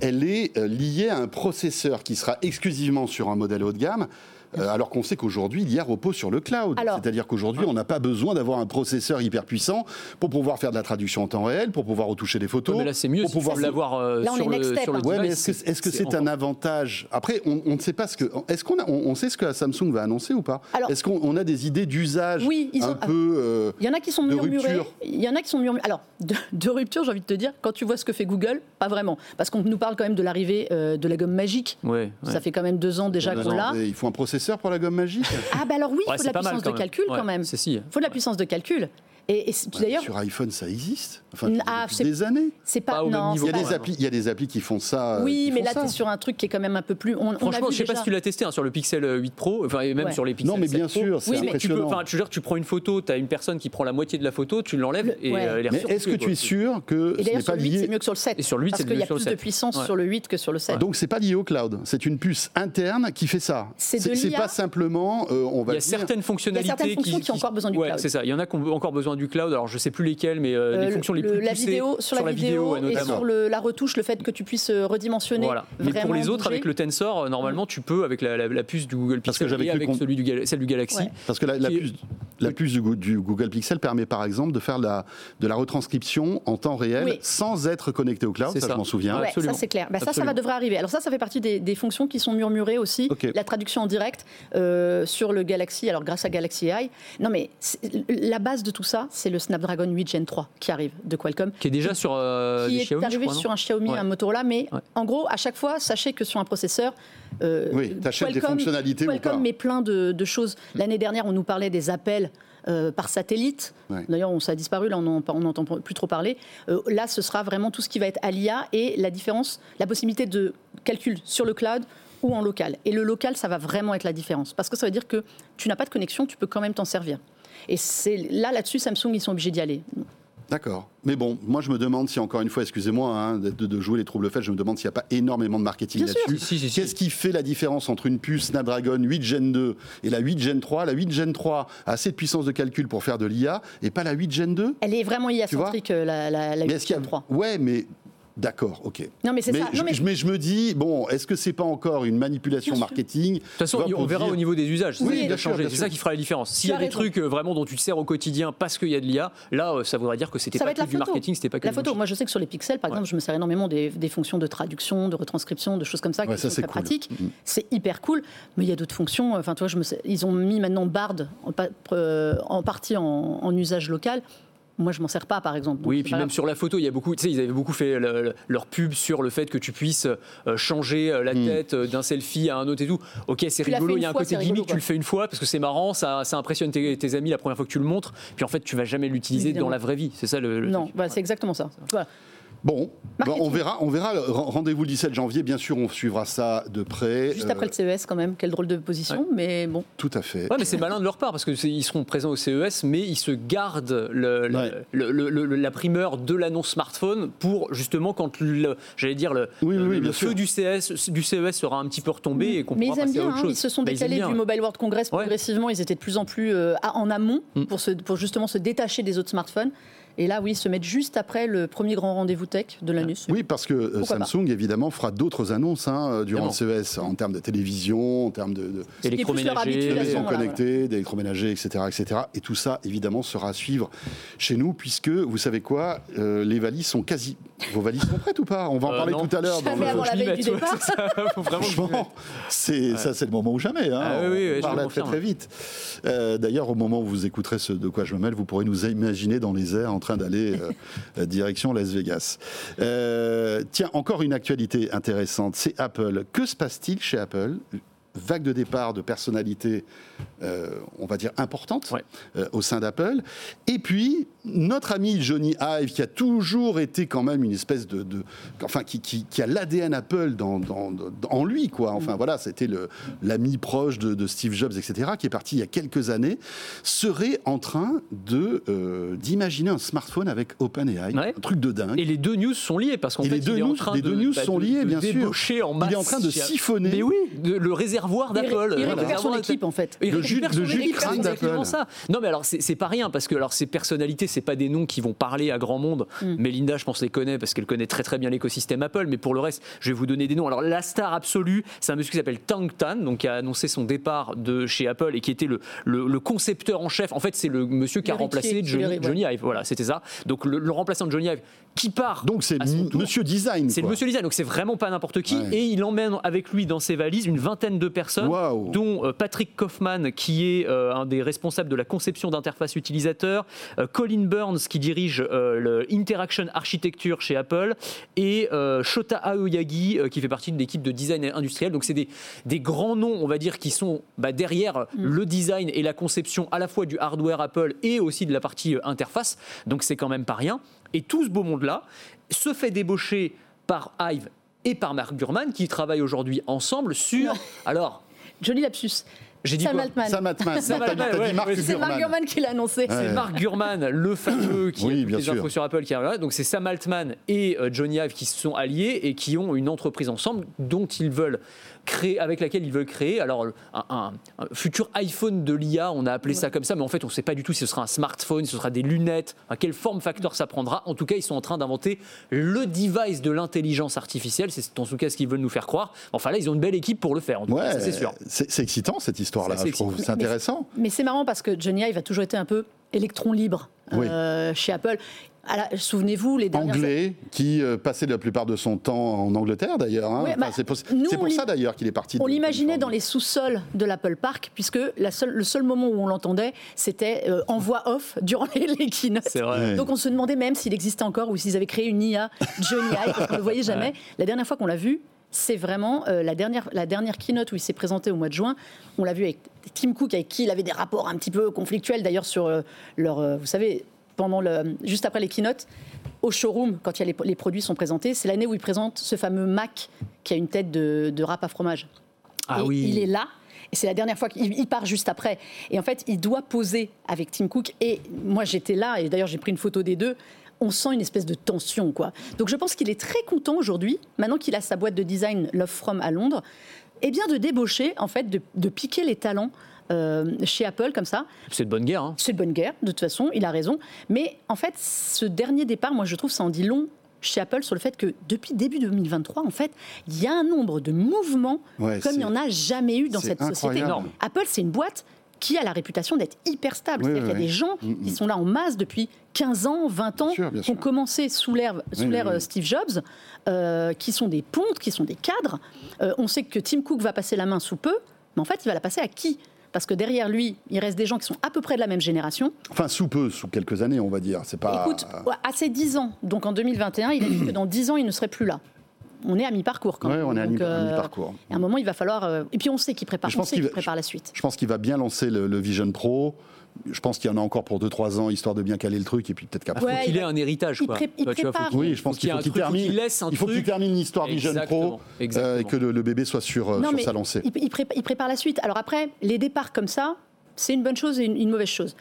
elle est euh, liée à un processeur qui sera exclusivement sur un modèle haut de gamme. Euh, alors qu'on sait qu'aujourd'hui, l'IA repose sur le cloud. C'est-à-dire qu'aujourd'hui, on n'a pas besoin d'avoir un processeur hyper puissant pour pouvoir faire de la traduction en temps réel, pour pouvoir retoucher des photos. mais là, c'est mieux pour pouvoir l'avoir euh, sur, le, sur le ouais, mais est-ce que c'est un avantage? Après, on, ne sait pas ce que. Est-ce qu'on on, sait ce que Samsung va annoncer ou pas? Est-ce qu'on a des idées d'usage oui, un peu euh, Il y en a qui sont murmurés. Il y en a qui sont murmurés. Alors, de, rupture, j'ai envie de te dire, quand tu vois ce que fait Google, pas vraiment, parce qu'on nous parle quand même de l'arrivée de la gomme magique. Ouais, Ça fait quand même deux ans déjà qu'on l'a. Il faut un processeur pour la gomme magique. Ah, bah alors oui, il faut de la puissance de calcul quand même. Il faut de la puissance de calcul. Et, d'ailleurs sur iPhone, ça existe. Enfin, ah, des années. C'est pas, non, il y a des applis, il y a des applis qui font ça. Oui, mais là tu es sur un truc qui est quand même un peu plus. On, Franchement, je sais pas si tu l'as testé hein, sur le Pixel 8 Pro, enfin et même sur les Pixel. Non, mais bien sûr, c'est impressionnant. Tu, peux, tu, tu prends une photo, tu as une personne qui prend la moitié de la photo, tu l'enlèves et euh, elle est Mais est-ce que tu es sûr que ce n'est pas lié C'est mieux que sur le 7. Et sur le 8, parce qu'il y a plus de puissance sur le 8 que sur le 7. Donc c'est pas lié au cloud, c'est une puce interne qui fait ça. C'est pas simplement, euh, on va. Il y a certaines fonctionnalités qui ont encore besoin du cloud. C'est ça. Il y en a qui ont encore besoin du cloud. Alors je sais plus lesquelles mais euh, les euh, fonctions les plus la poussées vidéo, sur, la, vidéo, et sur le, la retouche, le fait que tu puisses euh, redimensionner. Voilà. Mais pour les autres, avec le Tensor, normalement, tu peux avec la, la, puce du Google Pixel et avec celui du, celle du Galaxy. Parce que la, puce, la puce du, Google Pixel permet par exemple de faire la, de la retranscription en temps réel sans être connecté au cloud. Ça, ça, je m'en souviens. ça, c'est clair. Bah, ça, ça va devrait arriver. Alors ça, ça fait partie des, des fonctions qui sont murmurées aussi. La traduction en direct sur le Galaxy, alors grâce à Galaxy AI. Non, mais la base de tout ça, c'est le Snapdragon 8 Gen 3 qui arrive de Qualcomm. Qui est déjà sur euh, qui est arrivé sur un Xiaomi, un Motorola, mais en gros, à chaque fois, sachez que sur un processeur, euh, oui, Qualcomm, des fonctionnalités Qualcomm met plein de, choses. L'année dernière, on nous parlait des appels. Euh, par satellite. D'ailleurs, ça a disparu, là, on n'entend plus trop parler. Euh, là, ce sera vraiment tout ce qui va être à l'IA et la différence, la possibilité de calcul sur le cloud ou en local. Et le local, ça va vraiment être la différence. Parce que ça veut dire que tu n'as pas de connexion, tu peux quand même t'en servir. Et c'est là, là-dessus, Samsung, ils sont obligés d'y aller. D'accord. Mais bon, moi je me demande si, encore une fois, excusez-moi hein, de, jouer les troubles faits, je me demande s'il n'y a pas énormément de marketing là-dessus. Qu'est-ce qui fait la différence entre une puce Snapdragon 8 Gen 2 et la 8 Gen 3 La 8 Gen 3 a assez de puissance de calcul pour faire de l'IA et pas la 8 Gen 2 Elle est vraiment IA-centrique, euh, la, la, la 8 Gen 3. Ouais, mais D'accord, ok. Non, mais c'est ça. Je, mais... Je, me dis, bon, est-ce que c'est pas encore une manipulation marketing De toute façon, on verra au niveau des usages. Oui, C'est ça qui fera la différence. S'il y a des trucs euh, vraiment dont tu te sers au quotidien parce qu'il y a de l'IA, là, euh, ça voudrait dire que c'était pas que du marketing, c'était pas que la photo. Moi, je sais que sur les pixels, par exemple, je me sers énormément des, fonctions de traduction, de retranscription, de choses comme ça qui sont très pratiques. Mm. C'est hyper cool. Mais il y a d'autres fonctions. Enfin, toi, je me ils ont mis maintenant Bard en, euh, partie en usage local. Moi, je m'en sers pas, par exemple. oui, puis même sur la photo, il y a beaucoup, tu sais, ils avaient beaucoup fait leur pub sur le fait que tu puisses euh, changer euh, la hmm. tête euh, d'un selfie à un autre et tout. Ok, c'est rigolo, il y a un côté gimmick, tu le fais une fois parce que c'est marrant, ça, ça impressionne tes, amis la première fois que tu le montres, puis en fait, tu vas jamais l'utiliser dans la vraie vie. C'est ça le. non, bah, c'est exactement ça. Voilà. Bon, on verra, on verra. Rendez-vous le 17 janvier, bien sûr, on suivra ça de près. Juste après le CES, quand même, quelle drôle de position, mais bon. Tout à fait. Ouais, mais c'est malin de leur part parce qu'ils seront présents au CES, mais ils se gardent le, la primeur de l'annonce smartphone pour justement quand j'allais dire le, feu du, CS, du CES sera un petit peu retombé et qu'on pourra passer à autre hein, chose. Ils se sont bah, décalés du Mobile World Congress progressivement. Ils étaient de plus en plus euh, en amont mm. pour, pour justement se détacher des autres smartphones. Et là, oui, se mettre juste après le premier grand rendez-vous tech de l'année. Oui, parce que euh, Samsung, évidemment, fera d'autres annonces hein, euh, durant le CES en termes de télévision, en termes de, de connectés, d'électroménager, etc., etc. Et tout ça, évidemment, sera à suivre chez nous, puisque vous savez quoi, euh, les valises sont quasi. Vos valises sont prêtes ou pas? On va en parler tout à l'heure. Dans le... avant la veille du départ. Franchement, c'est ça, c'est le moment ou jamais. Hein. Ah, oui, oui, on parle très très vite. D'ailleurs, au moment où vous écouterez ce de quoi je me mêle, vous pourrez nous imaginer dans les airs en train d'aller euh, direction Las Vegas. Euh, tiens, encore une actualité intéressante, c'est Apple. Que se passe-t-il chez Apple? Vague de départ de personnalités, euh, on va dire, importantes euh, au sein d'Apple. Et puis, notre ami Johnny Ive, qui a toujours été quand même une espèce de... enfin, qui, qui, a l'ADN Apple dans, en lui, quoi. Enfin, mm. voilà, c'était l'ami proche de, Steve Jobs, etc., qui est parti il y a quelques années, serait en train de euh, d'imaginer un smartphone avec OpenAI. Un truc de dingue. Et les deux news sont liés, parce qu'en fait, les deux, news, les deux news sont liés, bien sûr. En masse. Il est en train de siphonner. Mais oui, le réservoir voir d'Apple. Il, récupère son équipe en fait. le jus, le d'Apple. Non mais alors c'est pas rien parce que alors ces personnalités c'est pas des noms qui vont parler à grand monde. Mm. Melinda je pense les connaît parce qu'elle connaît très très bien l'écosystème Apple. Mais pour le reste je vais vous donner des noms. Alors la star absolue c'est un monsieur qui s'appelle Tang Tan donc qui a annoncé son départ de chez Apple et qui était le, le, concepteur en chef. En fait c'est le monsieur qui a remplacé Johnny, Ive. Voilà c'était ça. Donc le, remplaçant de Johnny Ive qui part. Donc c'est Monsieur Design. C'est le Monsieur Design donc c'est vraiment pas n'importe qui et il emmène avec lui dans ses valises une vingtaine de personnes, dont euh, Patrick Kaufman, qui est euh, un des responsables de la conception d'interface utilisateur, euh, Colin Burns, qui dirige le Interaction Architecture chez Apple, et Shota Aoyagi, qui fait partie de l'équipe de design industriel. Donc c'est des, des, grands noms, on va dire, qui sont bah, derrière mm. le design et la conception à la fois du hardware Apple et aussi de la partie interface. Donc c'est quand même pas rien. Et tout ce beau monde-là se fait débaucher par Hive et par Mark Gurman qui travaillent aujourd'hui ensemble sur. Alors, Joli lapsus. J'ai dit Sam quoi Altman. Sam Altman. C'est Mark Gurman qui l'a annoncé. C'est Mark Gurman, le fameux qui oui, a des infos sur Apple qui arrive. Donc c'est Sam Altman et euh, Johnny Ive qui se sont alliés et qui ont une entreprise ensemble dont ils veulent créer, avec laquelle ils veulent créer. Alors, un, futur iPhone de l'IA, on a appelé ça comme ça, mais en fait, on ne sait pas du tout si ce sera un smartphone, si ce sera des lunettes, à quelle forme facteur ça prendra. En tout cas, ils sont en train d'inventer le device de l'intelligence artificielle. C'est en tout cas ce qu'ils veulent nous faire croire. Enfin, là, ils ont une belle équipe pour le faire, en tout cas, c'est sûr. C'est excitant, cette histoire-là, je trouve. C'est intéressant. Mais, c'est marrant parce que Johnny Ive a toujours été un peu électron libre euh, chez Apple. Souvenez-vous, les dernières... Anglais, qui euh, passait la plupart de son temps en Angleterre d'ailleurs. Hein. Bah, c'est pour, ça d'ailleurs qu'il est parti. On l'imaginait dans les sous-sols de l'Apple Park, puisque la seule, le seul moment où on l'entendait, c'était euh, en voix off durant les, les keynotes. Donc on se demandait même s'il existait encore ou s'ils avaient créé une IA Johnny Eye, parce qu'on ne le voyait jamais. La dernière fois qu'on l'a vu, c'est vraiment euh, la, dernière, la dernière keynote où il s'est présenté au mois de juin. On l'a vu avec Tim Cook, avec qui il avait des rapports un petit peu conflictuels d'ailleurs sur leur, vous savez, pendant le, juste après les keynotes, au showroom, quand il y a les, produits sont présentés, c'est l'année où il présente ce fameux Mac qui a une tête de, de rap à fromage. Ah oui. Il est là. Et c'est la dernière fois qu'il part juste après. Et en fait, il doit poser avec Tim Cook. Et moi, j'étais là, et d'ailleurs, j'ai pris une photo des deux. On sent une espèce de tension, quoi. Donc, je pense qu'il est très content aujourd'hui, maintenant qu'il a sa boîte de design Love From à Londres, et eh bien de débaucher, en fait, de, de piquer les talents chez Apple comme ça. C'est de bonne guerre. Hein. C'est de bonne guerre, de toute façon, il a raison. Mais en fait, ce dernier départ, moi je trouve ça en dit long chez Apple sur le fait que depuis début 2023, en fait, il y a un nombre de mouvements comme il n'y en a jamais eu dans cette société. Apple, c'est une boîte qui a la réputation d'être hyper stable. C'est-à-dire qu'il y a des gens mm, mm. qui sont là en masse depuis 15 ans, 20 ans, qui ont commencé sous l'ère euh, Steve Jobs, euh, qui sont des pontes, qui sont des cadres. on sait que Tim Cook va passer la main sous peu, mais en fait, il va la passer à qui? Parce que derrière lui, il reste des gens qui sont à peu près de la même génération. Enfin, sous peu, sous quelques années, on va dire. C'est pas. Écoute, à ses 10 ans, donc en 2021, il a dit que dans 10 ans, il ne serait plus là. on est à mi-parcours quand même. on est à mi-parcours. à un moment, il va falloir. et puis on sait qu'il prépare, on sait qu'il prépare la suite. Je pense qu'il va bien lancer le Vision Pro je pense qu'il y en a encore pour 2-3 ans, histoire de bien caler le truc, et puis peut-être qu'après. il faut qu'il ait un héritage. Quoi. oui, je pense qu'il faut qu'il termine. il faut qu'il termine l'histoire du jeune pro euh, et que le, bébé soit sur, euh, sur sa lancée. Il, prépare la suite. Alors après, les départs comme ça, c'est une bonne chose et une, mauvaise chose.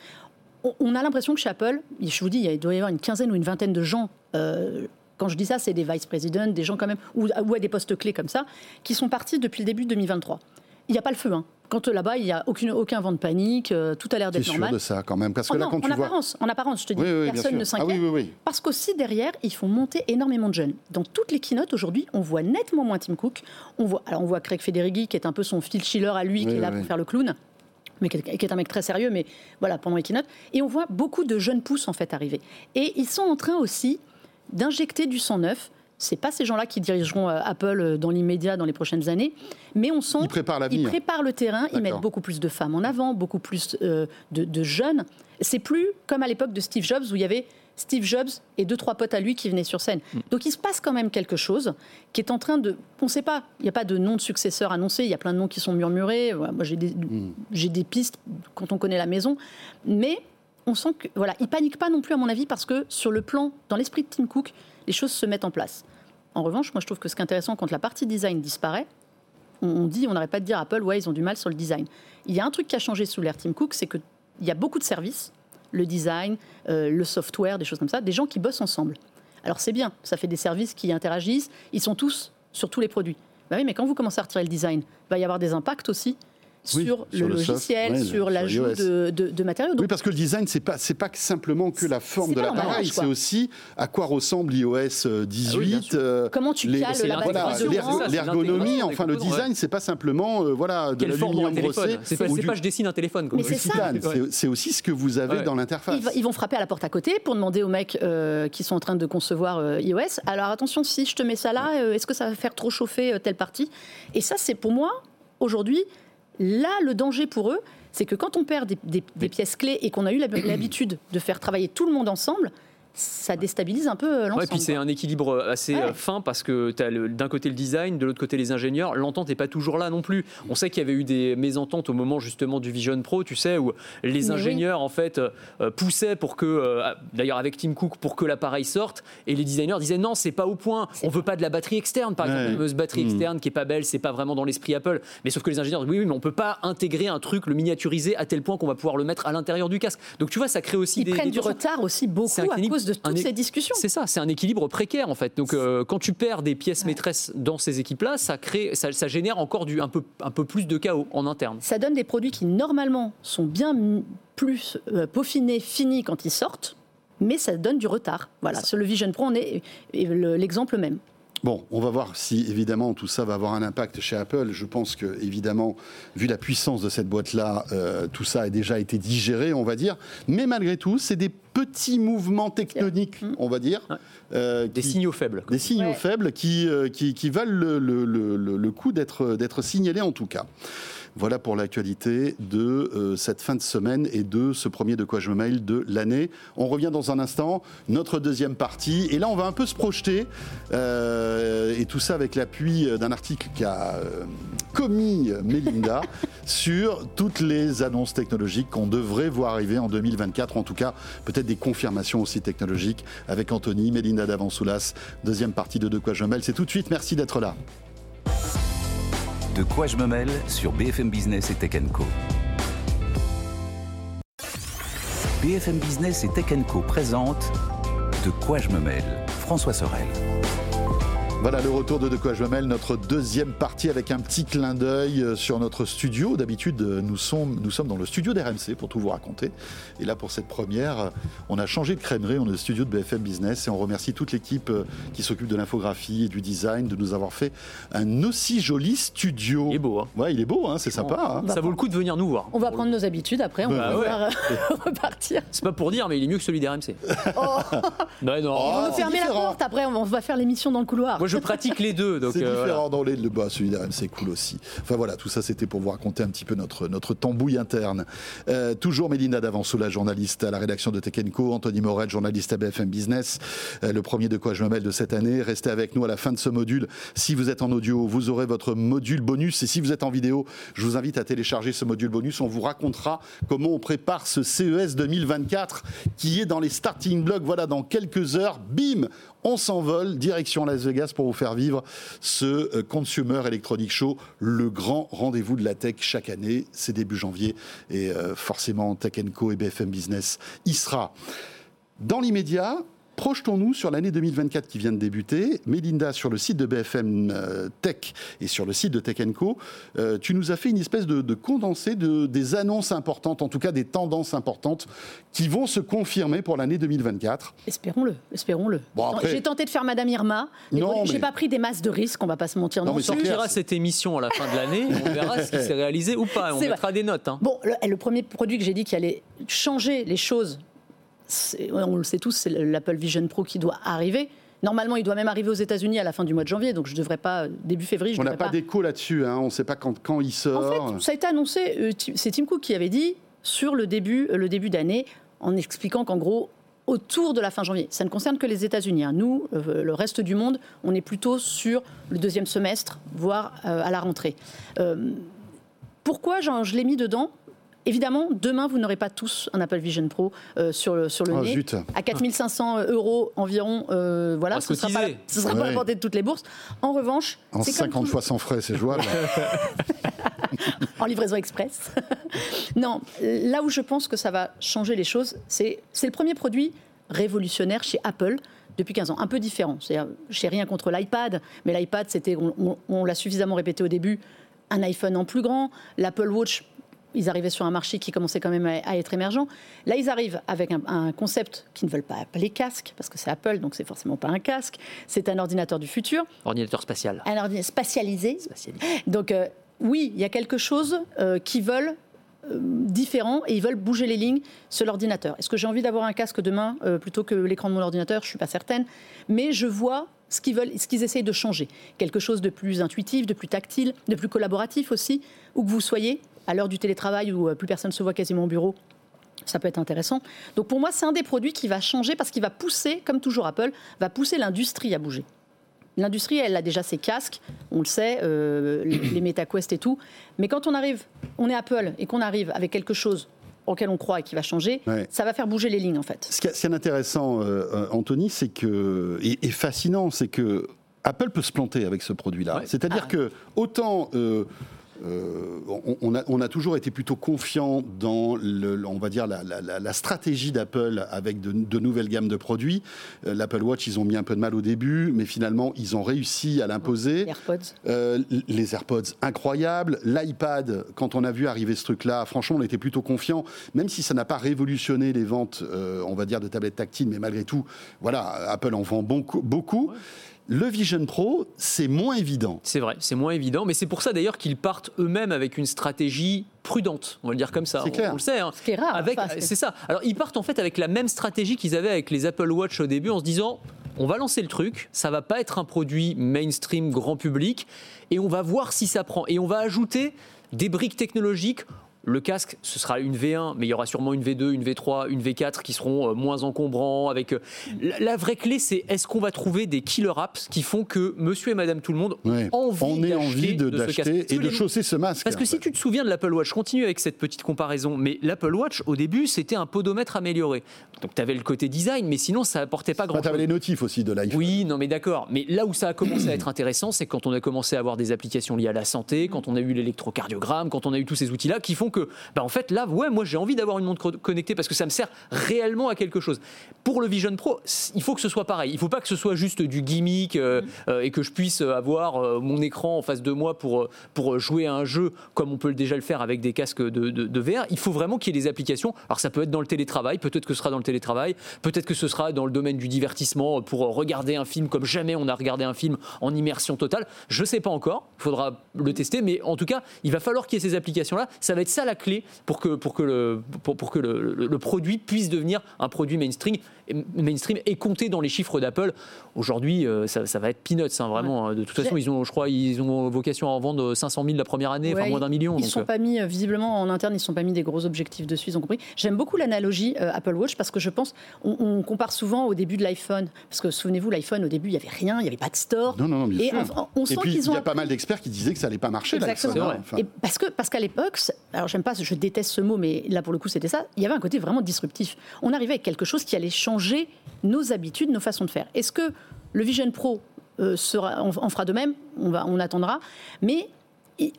On, a l'impression que chez Apple, je vous dis, il doit y avoir une quinzaine ou une vingtaine de gens. Euh, quand je dis ça, c'est des vice-présidents, des gens quand même, ou, ou à des postes clés comme ça, qui sont partis depuis le début de 2023. Il n'y a pas le feu. Hein. Quand là-bas, il n'y a aucune, aucun vent de panique, euh, tout a l'air d'être normal. sûr de ça quand même Parce que oh là, quand en, apparence, en apparence, je te dis, personne ne ah s'inquiète. parce qu'aussi derrière, ils font monter énormément de jeunes. Dans toutes les keynotes aujourd'hui, on voit nettement moins Tim Cook. On voit, alors on voit Craig Federighi qui est un peu son Phil Schiller à lui, qui est là pour faire le clown mais qui est un mec très sérieux, mais voilà, pendant les keynotes. Et on voit beaucoup de jeunes pousses, en fait, arriver. Et ils sont en train aussi d'injecter du sang neuf c'est pas ces gens-là qui dirigeront euh, Apple euh, dans l'immédiat, dans les prochaines années, mais on sent qu'ils préparent, le terrain, ils mettent beaucoup plus de femmes en avant, beaucoup plus euh, de, jeunes. C'est plus comme à l'époque de Steve Jobs où il y avait Steve Jobs et deux trois potes à lui qui venaient sur scène. Mm. Donc il se passe quand même quelque chose qui est en train de, on ne sait pas, il n'y a pas de nom de successeur annoncé, il y a plein de noms qui sont murmurés. Moi j'ai des, mm. j'ai des pistes quand on connaît la maison, mais on sent que voilà, il panique pas non plus à mon avis parce que sur le plan, dans l'esprit de Tim Cook, les choses se mettent en place. En revanche, moi je trouve que ce qui est intéressant quand la partie design disparaît, on dit, on n'arrête pas de dire Apple, ouais, ils ont du mal sur le design. Il y a un truc qui a changé sous l'ère Tim Cook, c'est qu'il y a beaucoup de services, le design, euh, le software, des choses comme ça, des gens qui bossent ensemble. Alors c'est bien, ça fait des services qui interagissent, ils sont tous sur tous les produits. Bah oui, mais quand vous commencez à retirer le design, il va y avoir des impacts aussi sur le, logiciel, sur l'ajout de, matériaux. oui, parce que le design, c'est pas c'est pas simplement que la forme de l'appareil, c'est aussi à quoi ressemble l'iOS 18. Ah euh, Comment tu cales la voilà, L'ergonomie, enfin le design, c'est pas simplement euh, voilà de l'aluminium brossé. C'est pas, pas je dessine un téléphone. Mais c'est ça. C'est aussi ce que vous avez dans l'interface. Ils, vont frapper à la porte à côté pour demander aux mecs euh, qui sont en train de concevoir iOS. Alors attention, si je te mets ça là, est-ce que ça va faire trop chauffer telle partie? Et ça, c'est pour moi aujourd'hui Là, le danger pour eux, c'est que quand on perd des, pièces clés et qu'on a eu l'habitude de faire travailler tout le monde ensemble, ça déstabilise un peu euh, l'ensemble. Ouais, puis c'est un équilibre euh, assez euh, fin parce que tu as d'un côté le design, de l'autre côté les ingénieurs. L'entente n'est pas toujours là non plus. On sait qu'il y avait eu des mésententes au moment justement du Vision Pro, tu sais, où les ingénieurs en fait poussaient pour que, d'ailleurs avec Tim Cook, pour que l'appareil sorte, et les designers disaient non, c'est pas au point. On veut pas de la batterie externe, par exemple, une batterie hmm. externe qui est pas belle, c'est pas vraiment dans l'esprit Apple. Mais sauf que les ingénieurs disent oui, oui, mais on peut pas intégrer un truc, le miniaturiser à tel point qu'on va pouvoir le mettre à l'intérieur du casque. Donc tu vois, ça crée aussi Ils des. prennent du retard aussi beaucoup à cause de toutes ces discussions. C'est ça, c'est un équilibre précaire en fait. Donc euh, quand tu perds des pièces maîtresses dans ces équipes-là, ça crée, ça, génère encore du, un, peu, un peu plus de chaos en interne. Ça donne des produits qui normalement sont bien plus euh, peaufinés, finis quand ils sortent, mais ça donne du retard. Voilà, sur le Vision Pro, on est l'exemple même. Bon, on va voir si évidemment tout ça va avoir un impact chez Apple. Je pense que évidemment, vu la puissance de cette boîte-là, euh, tout ça a déjà été digéré, on va dire. Mais malgré tout, c'est des petits mouvements tectoniques, on va dire. Euh, des signaux faibles. Des signaux faibles qui, euh, qui, qui, valent le, le, le, le coup d'être signalés en tout cas. Voilà pour l'actualité de euh, cette fin de semaine et de ce premier de quoi je me mail de l'année. On revient dans un instant, notre deuxième partie. Et là, on va un peu se projeter. Euh, et tout ça avec l'appui d'un article qu'a euh, commis Melinda sur toutes les annonces technologiques qu'on devrait voir arriver en 2024. En tout cas, peut-être des confirmations aussi technologiques avec Anthony, Melinda Davansoulas. Deuxième partie de De quoi je me mêle. C'est tout de suite. Merci d'être là. De quoi je me mêle sur BFM Business et Tech Co. BFM Business et Tech Co présente De quoi je me mêle, François Sorel. Voilà le retour de De quoi je me mêle, notre deuxième partie avec un petit clin d'œil euh, sur notre studio. D'habitude, euh, nous sommes, nous sommes dans le studio d'RMC pour tout vous raconter. Et là, pour cette première, euh, on a changé de crèmerie, on est le studio de BFM Business et on remercie toute l'équipe qui s'occupe de l'infographie et du design de nous avoir fait un aussi joli studio. Il est beau, hein Ouais, il est beau, hein, c'est sympa. Hein. Ça vaut le coup de venir nous voir. On va prendre nos habitudes après, on va bah repartir. C'est pas pour dire, mais il est mieux que celui d'RMC. Oh. non. on va fermer la porte, après on va faire l'émission dans le couloir je pratique les deux. C'est différent dans les deux. Bah, celui d'RMC c'est cool aussi. Enfin voilà, tout ça c'était pour vous raconter un petit peu notre, notre tambouille interne. toujours Mélinda Davanceau, la journaliste à la rédaction de Tech Anthony Morel, journaliste à BFM Business, le premier de quoi je me mêle de cette année. Restez avec nous à la fin de ce module. Si vous êtes en audio, vous aurez votre module bonus. Et si vous êtes en vidéo, je vous invite à télécharger ce module bonus. On vous racontera comment on prépare ce CES 2024 qui est dans les starting blocks. Voilà, dans quelques heures, bim, on s'envole direction Las Vegas pour vous faire vivre ce euh, Consumer Electronic Show, le grand rendez-vous de la tech chaque année. C'est début janvier et euh, forcément Tech Co et BFM Business y sera. Dans l'immédiat, Projetons-nous sur l'année 2024 qui vient de débuter. Mélinda, sur le site de BFM euh, Tech et sur le site de Tech Co, euh, tu nous as fait une espèce de, condensé de, des annonces importantes, en tout cas des tendances importantes qui vont se confirmer pour l'année 2024. Espérons-le, espérons-le. J'ai tenté de faire Madame Irma. Non, j'ai pas pris des masses de risques, on va pas se mentir. Non, on sortira cette émission à la fin de l'année, on verra ce qui s'est réalisé ou pas. On mettra des notes. Hein. Bon, le premier produit que j'ai dit qui allait changer les choses on le sait tous, c'est l'Apple Vision Pro qui doit arriver. Normalement, il doit même arriver aux États-Unis à la fin du mois de janvier, donc je ne devrais pas, début février. on n'a pas, d'écho là-dessus, hein. on ne sait pas quand, quand, il sort. En fait, ça a été annoncé, euh, c'est Tim Cook qui avait dit sur le début, euh, le début d'année, en expliquant qu'en gros, autour de la fin janvier. Ça ne concerne que les États-Unis. Hein. Nous, euh, le reste du monde, on est plutôt sur le deuxième semestre, voire à la rentrée. pourquoi je l'ai mis dedans? Évidemment, demain, vous n'aurez pas tous un Apple Vision Pro euh, sur le, sur le oh, nez. À 4500 euros environ, euh, voilà, ce ne sera pas, sera pas la portée de toutes les bourses. En revanche... En 50 fois sans frais, c'est jouable. en livraison express. non, là où je pense que ça va changer les choses, c'est le premier produit révolutionnaire chez Apple depuis 15 ans, un peu différent. Je n'ai rien contre l'iPad, mais l'iPad, c'était, on l'a suffisamment répété au début, un iPhone en plus grand, l'Apple Watch ils arrivaient sur un marché qui commençait quand même à, être émergent. Là, ils arrivent avec un, concept qu'ils ne veulent pas appeler casque, parce que c'est Apple, donc c'est forcément pas un casque. C'est un ordinateur du futur. Ordinateur spatial. Un ordinateur spatialisé. Donc, euh, oui, il y a quelque chose euh, qui veulent euh, différent et ils veulent bouger les lignes sur l'ordinateur. Est-ce que j'ai envie d'avoir un casque demain plutôt que l'écran de mon ordinateur? Je ne suis pas certaine. Mais je vois ce qu'ils veulent, ce qu'ils essayent de changer. Quelque chose de plus intuitif, de plus tactile, de plus collaboratif aussi, où que vous soyez à l'heure du télétravail où euh, plus personne se voit quasiment au bureau, ça peut être intéressant. Donc pour moi, c'est un des produits qui va changer parce qu'il va pousser, comme toujours Apple, va pousser l'industrie à bouger. L'industrie, elle a déjà ses casques, on le sait, euh, les, MetaQuest et tout. Mais quand on arrive, on est Apple et qu'on arrive avec quelque chose auquel on croit et qui va changer, ça va faire bouger les lignes en fait. Ce qui est, intéressant, euh, Anthony, c'est que et, fascinant, c'est que Apple peut se planter avec ce produit-là. C'est-à-dire ah. que autant euh, on, a, toujours été plutôt confiant dans, le, on va dire, la, stratégie d'Apple avec de, nouvelles gammes de produits. Euh, L'Apple Watch, ils ont mis un peu de mal au début, mais finalement, ils ont réussi à l'imposer. Les AirPods. Euh, les AirPods, incroyables. L'iPad, quand on a vu arriver ce truc-là, franchement, on était plutôt confiant, même si ça n'a pas révolutionné les ventes, on va dire, de tablettes tactiles, mais malgré tout, voilà, Apple en vend beaucoup. beaucoup. Le Vision Pro, c'est moins évident. C'est vrai, c'est moins évident, mais c'est pour ça d'ailleurs qu'ils partent eux-mêmes avec une stratégie prudente, on va le dire comme ça. C'est clair. On, le sait. Hein. Ce rare. Avec, c'est ça. Alors ils partent en fait avec la même stratégie qu'ils avaient avec les Apple Watch au début, en se disant on va lancer le truc, ça va pas être un produit mainstream grand public, et on va voir si ça prend. Et on va ajouter des briques technologiques le casque, ce sera une V1, mais il y aura sûrement une V2, une V3, une V4 qui seront euh, moins encombrants. Avec euh, la, vraie clé, c'est est-ce qu'on va trouver des killer apps qui font que Monsieur et Madame tout le monde ont envie, envie de, d'acheter et de chausser ce masque. Parce que si tu te souviens de l'Apple Watch, continue avec cette petite comparaison. Mais l'Apple Watch, au début, c'était un podomètre amélioré. Donc tu avais le côté design, mais sinon ça apportait pas grand-chose. Tu avais les notifs aussi de l'iPhone. Oui, non, mais d'accord. Mais là où ça a commencé à être intéressant, c'est quand on a commencé à avoir des applications liées à la santé, quand on a eu l'électrocardiogramme, quand on a eu tous ces outils-là qui font que, bah, en fait, là, ouais, moi j'ai envie d'avoir une montre connectée parce que ça me sert réellement à quelque chose. Pour le Vision Pro, il faut que ce soit pareil. Il ne faut pas que ce soit juste du gimmick euh, euh, et que je puisse avoir euh, mon écran en face de moi pour, pour jouer à un jeu comme on peut déjà le faire avec des casques de, de, VR. Il faut vraiment qu'il y ait des applications. Alors ça peut être dans le télétravail, peut-être que ce sera dans le télétravail, peut-être que ce sera dans le domaine du divertissement pour regarder un film comme jamais on a regardé un film en immersion totale. Je ne sais pas encore, il faudra le tester, mais en tout cas, il va falloir qu'il y ait ces applications-là. Ça va être ça ça la clé pour que, pour que, le, pour, pour que le, le, produit puisse devenir un produit mainstream, mainstream et compter dans les chiffres d'Apple. Aujourd'hui, euh, ça, ça, va être peanuts, hein, vraiment. De toute façon, ils ont, je crois, ils ont vocation à en vendre 500 000 la première année, enfin moins d'un million. Ils ne sont pas mis, visiblement en interne, ils ne sont pas mis des gros objectifs dessus, ils ont compris. J'aime beaucoup l'analogie Apple Watch parce que je pense, on, on compare souvent au début de l'iPhone, parce que souvenez-vous, l'iPhone au début, il n'y avait rien, il n'y avait pas de store. Non, non, non, bien sûr. On, sent qu'ils ont. Il y a pas mal d'experts qui disaient que ça n'allait pas marcher. Exactement. Hein, et parce que parce qu'à l'époque, alors j'aime pas, je déteste ce mot, mais là pour le coup c'était ça. Il y avait un côté vraiment disruptif. On arrivait avec quelque chose qui allait changer nos habitudes, nos façons de faire. Est-ce que le Vision Pro euh, sera, on, fera de même? On va, on attendra. Mais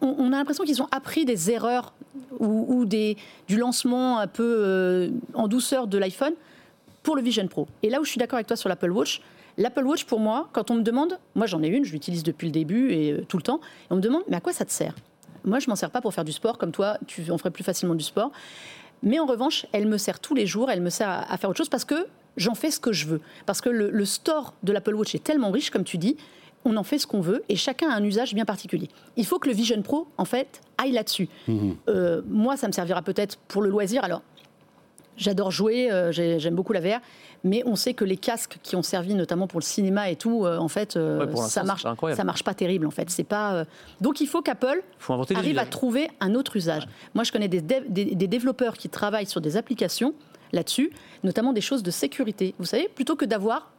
on, a l'impression qu'ils ont appris des erreurs ou, des, du lancement un peu euh, en douceur de l'iPhone pour le Vision Pro. Et là où je suis d'accord avec toi sur l'Apple Watch, l'Apple Watch pour moi, quand on me demande, moi j'en ai une, je l'utilise depuis le début et euh, tout le temps, et on me demande, mais à quoi ça te sert? Moi je m'en sers pas pour faire du sport, comme toi, tu en ferais plus facilement du sport. Mais en revanche, elle me sert tous les jours, elle me sert à, faire autre chose parce que j'en fais ce que je veux. Parce que le, store de l'Apple Watch est tellement riche, comme tu dis, on en fait ce qu'on veut et chacun a un usage bien particulier. Il faut que le Vision Pro, en fait, aille là-dessus. Mmh. Euh, moi, ça me servira peut-être pour le loisir. Alors, J'adore jouer, euh, j'aime beaucoup la VR, mais on sait que les casques qui ont servi notamment pour le cinéma et tout, euh, en fait, euh, ça marche, ça marche pas terrible en fait. C'est pas. Donc il faut qu'Apple arrive à trouver un autre usage. Moi, je connais des, des, développeurs qui travaillent sur des applications là-dessus, notamment des choses de sécurité. Vous savez, plutôt que d'avoir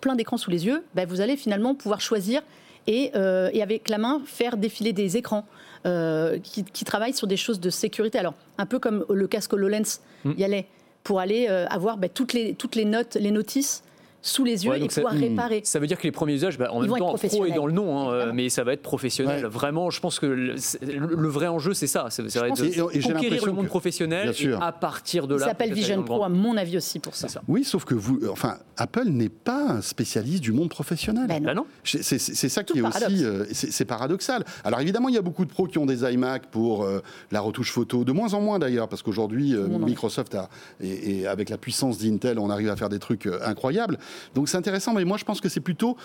plein d'écrans sous les yeux, ben, vous allez finalement pouvoir choisir et, et, avec la main faire défiler des écrans. Euh, qui, travaillent sur des choses de sécurité. Alors, un peu comme le casque HoloLens mm. y allait, pour aller euh, avoir bah, toutes, les, toutes les notes, les notices sous les yeux et pouvoir réparer. Ça veut dire que les premiers usages, bah, en même temps, pro est dans le nom, hein, mais ça va être professionnel. Vraiment, je pense que le, vrai enjeu, c'est ça. Ça va être de conquérir le monde professionnel et à partir de là. Ça s'appelle Vision Pro, à mon avis aussi, pour ça. Oui, sauf que vous, enfin, Apple n'est pas un spécialiste du monde professionnel. Ben non. C'est ça qui est aussi, euh, c'est paradoxal. Alors évidemment, il y a beaucoup de pros qui ont des iMac pour euh, la retouche photo, de moins en moins d'ailleurs, parce qu'aujourd'hui, euh, Microsoft a, et, et, avec la puissance d'Intel, on arrive à faire des trucs incroyables. Donc c'est intéressant, mais moi je pense que c'est plutôt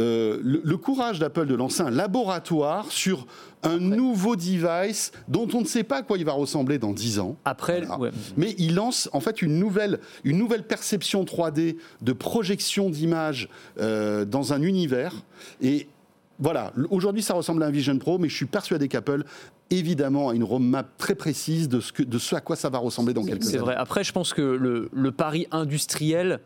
euh, le, courage d'Apple de lancer un laboratoire sur un nouveau device dont on ne sait pas à quoi il va ressembler dans 10 ans. Après, mais il lance en fait une nouvelle, une nouvelle perception 3D de projection d'image euh, dans un univers. Et voilà, aujourd'hui ça ressemble à un Vision Pro, mais je suis persuadé qu'Apple évidemment a une roadmap très précise de ce, que, de ce à quoi ça va ressembler dans quelques années. C'est vrai. Après, je pense que le, le pari industriel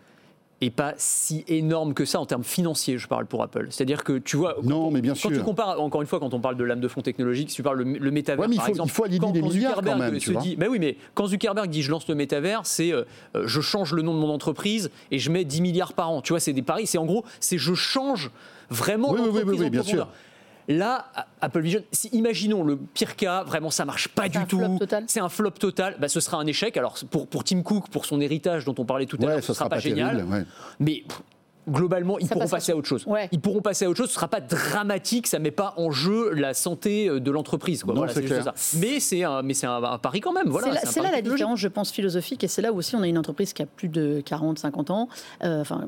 et pas si énorme que ça en termes financiers, je parle pour Apple. C'est-à-dire que tu vois, non, mais bien quand tu compares, encore une fois, quand on parle de lame de fond technologique, si tu parles le, le métavers, par exemple, il faut quand, des milliards quand même, se dit, mais oui, mais quand Zuckerberg dit je lance le métavers, c'est euh, je change le nom de mon entreprise et je mets 10 milliards par an. Tu vois, c'est des paris, c'est en gros, c'est je change vraiment oui, oui, oui, oui, bien sûr. Là, Apple Vision, si, imaginons le pire cas, vraiment ça marche pas du tout, c'est un flop total, bah, ce sera un échec. Alors pour, pour Tim Cook, pour son héritage dont on parlait tout à l'heure, ce sera, sera pas, génial. Mais globalement, ils pourront passer à autre chose. Ils pourront passer à autre chose. Ce ne sera pas dramatique. Ça ne met pas en jeu la santé euh, de l'entreprise. Mais c'est un, mais c'est un, pari quand même. Voilà, c'est là, la différence, je pense, philosophique. Et c'est là où aussi on a une entreprise qui a plus de 40, 50 ans, euh, enfin,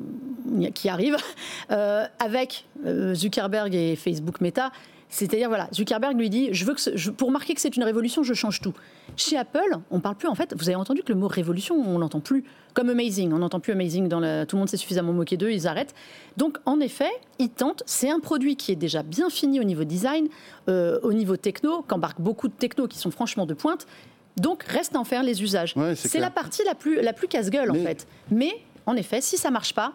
qui arrive, euh, avec Zuckerberg et Facebook Meta. C'est-à-dire, voilà, Zuckerberg lui dit, je veux que pour marquer que c'est une révolution, je change tout. Chez Apple, on parle plus, en fait, vous avez entendu que le mot révolution, on l'entend plus. Comme amazing, on n'entend plus amazing, dans la, tout le monde s'est suffisamment moqué d'eux, ils arrêtent. Donc, en effet, ils tentent, c'est un produit qui est déjà bien fini au niveau design, euh, au niveau techno, qu'embarque beaucoup de techno qui sont franchement de pointe. Donc, reste à en faire les usages. c'est la partie la plus, la plus casse-gueule, en fait. Mais, en effet, si ça marche pas,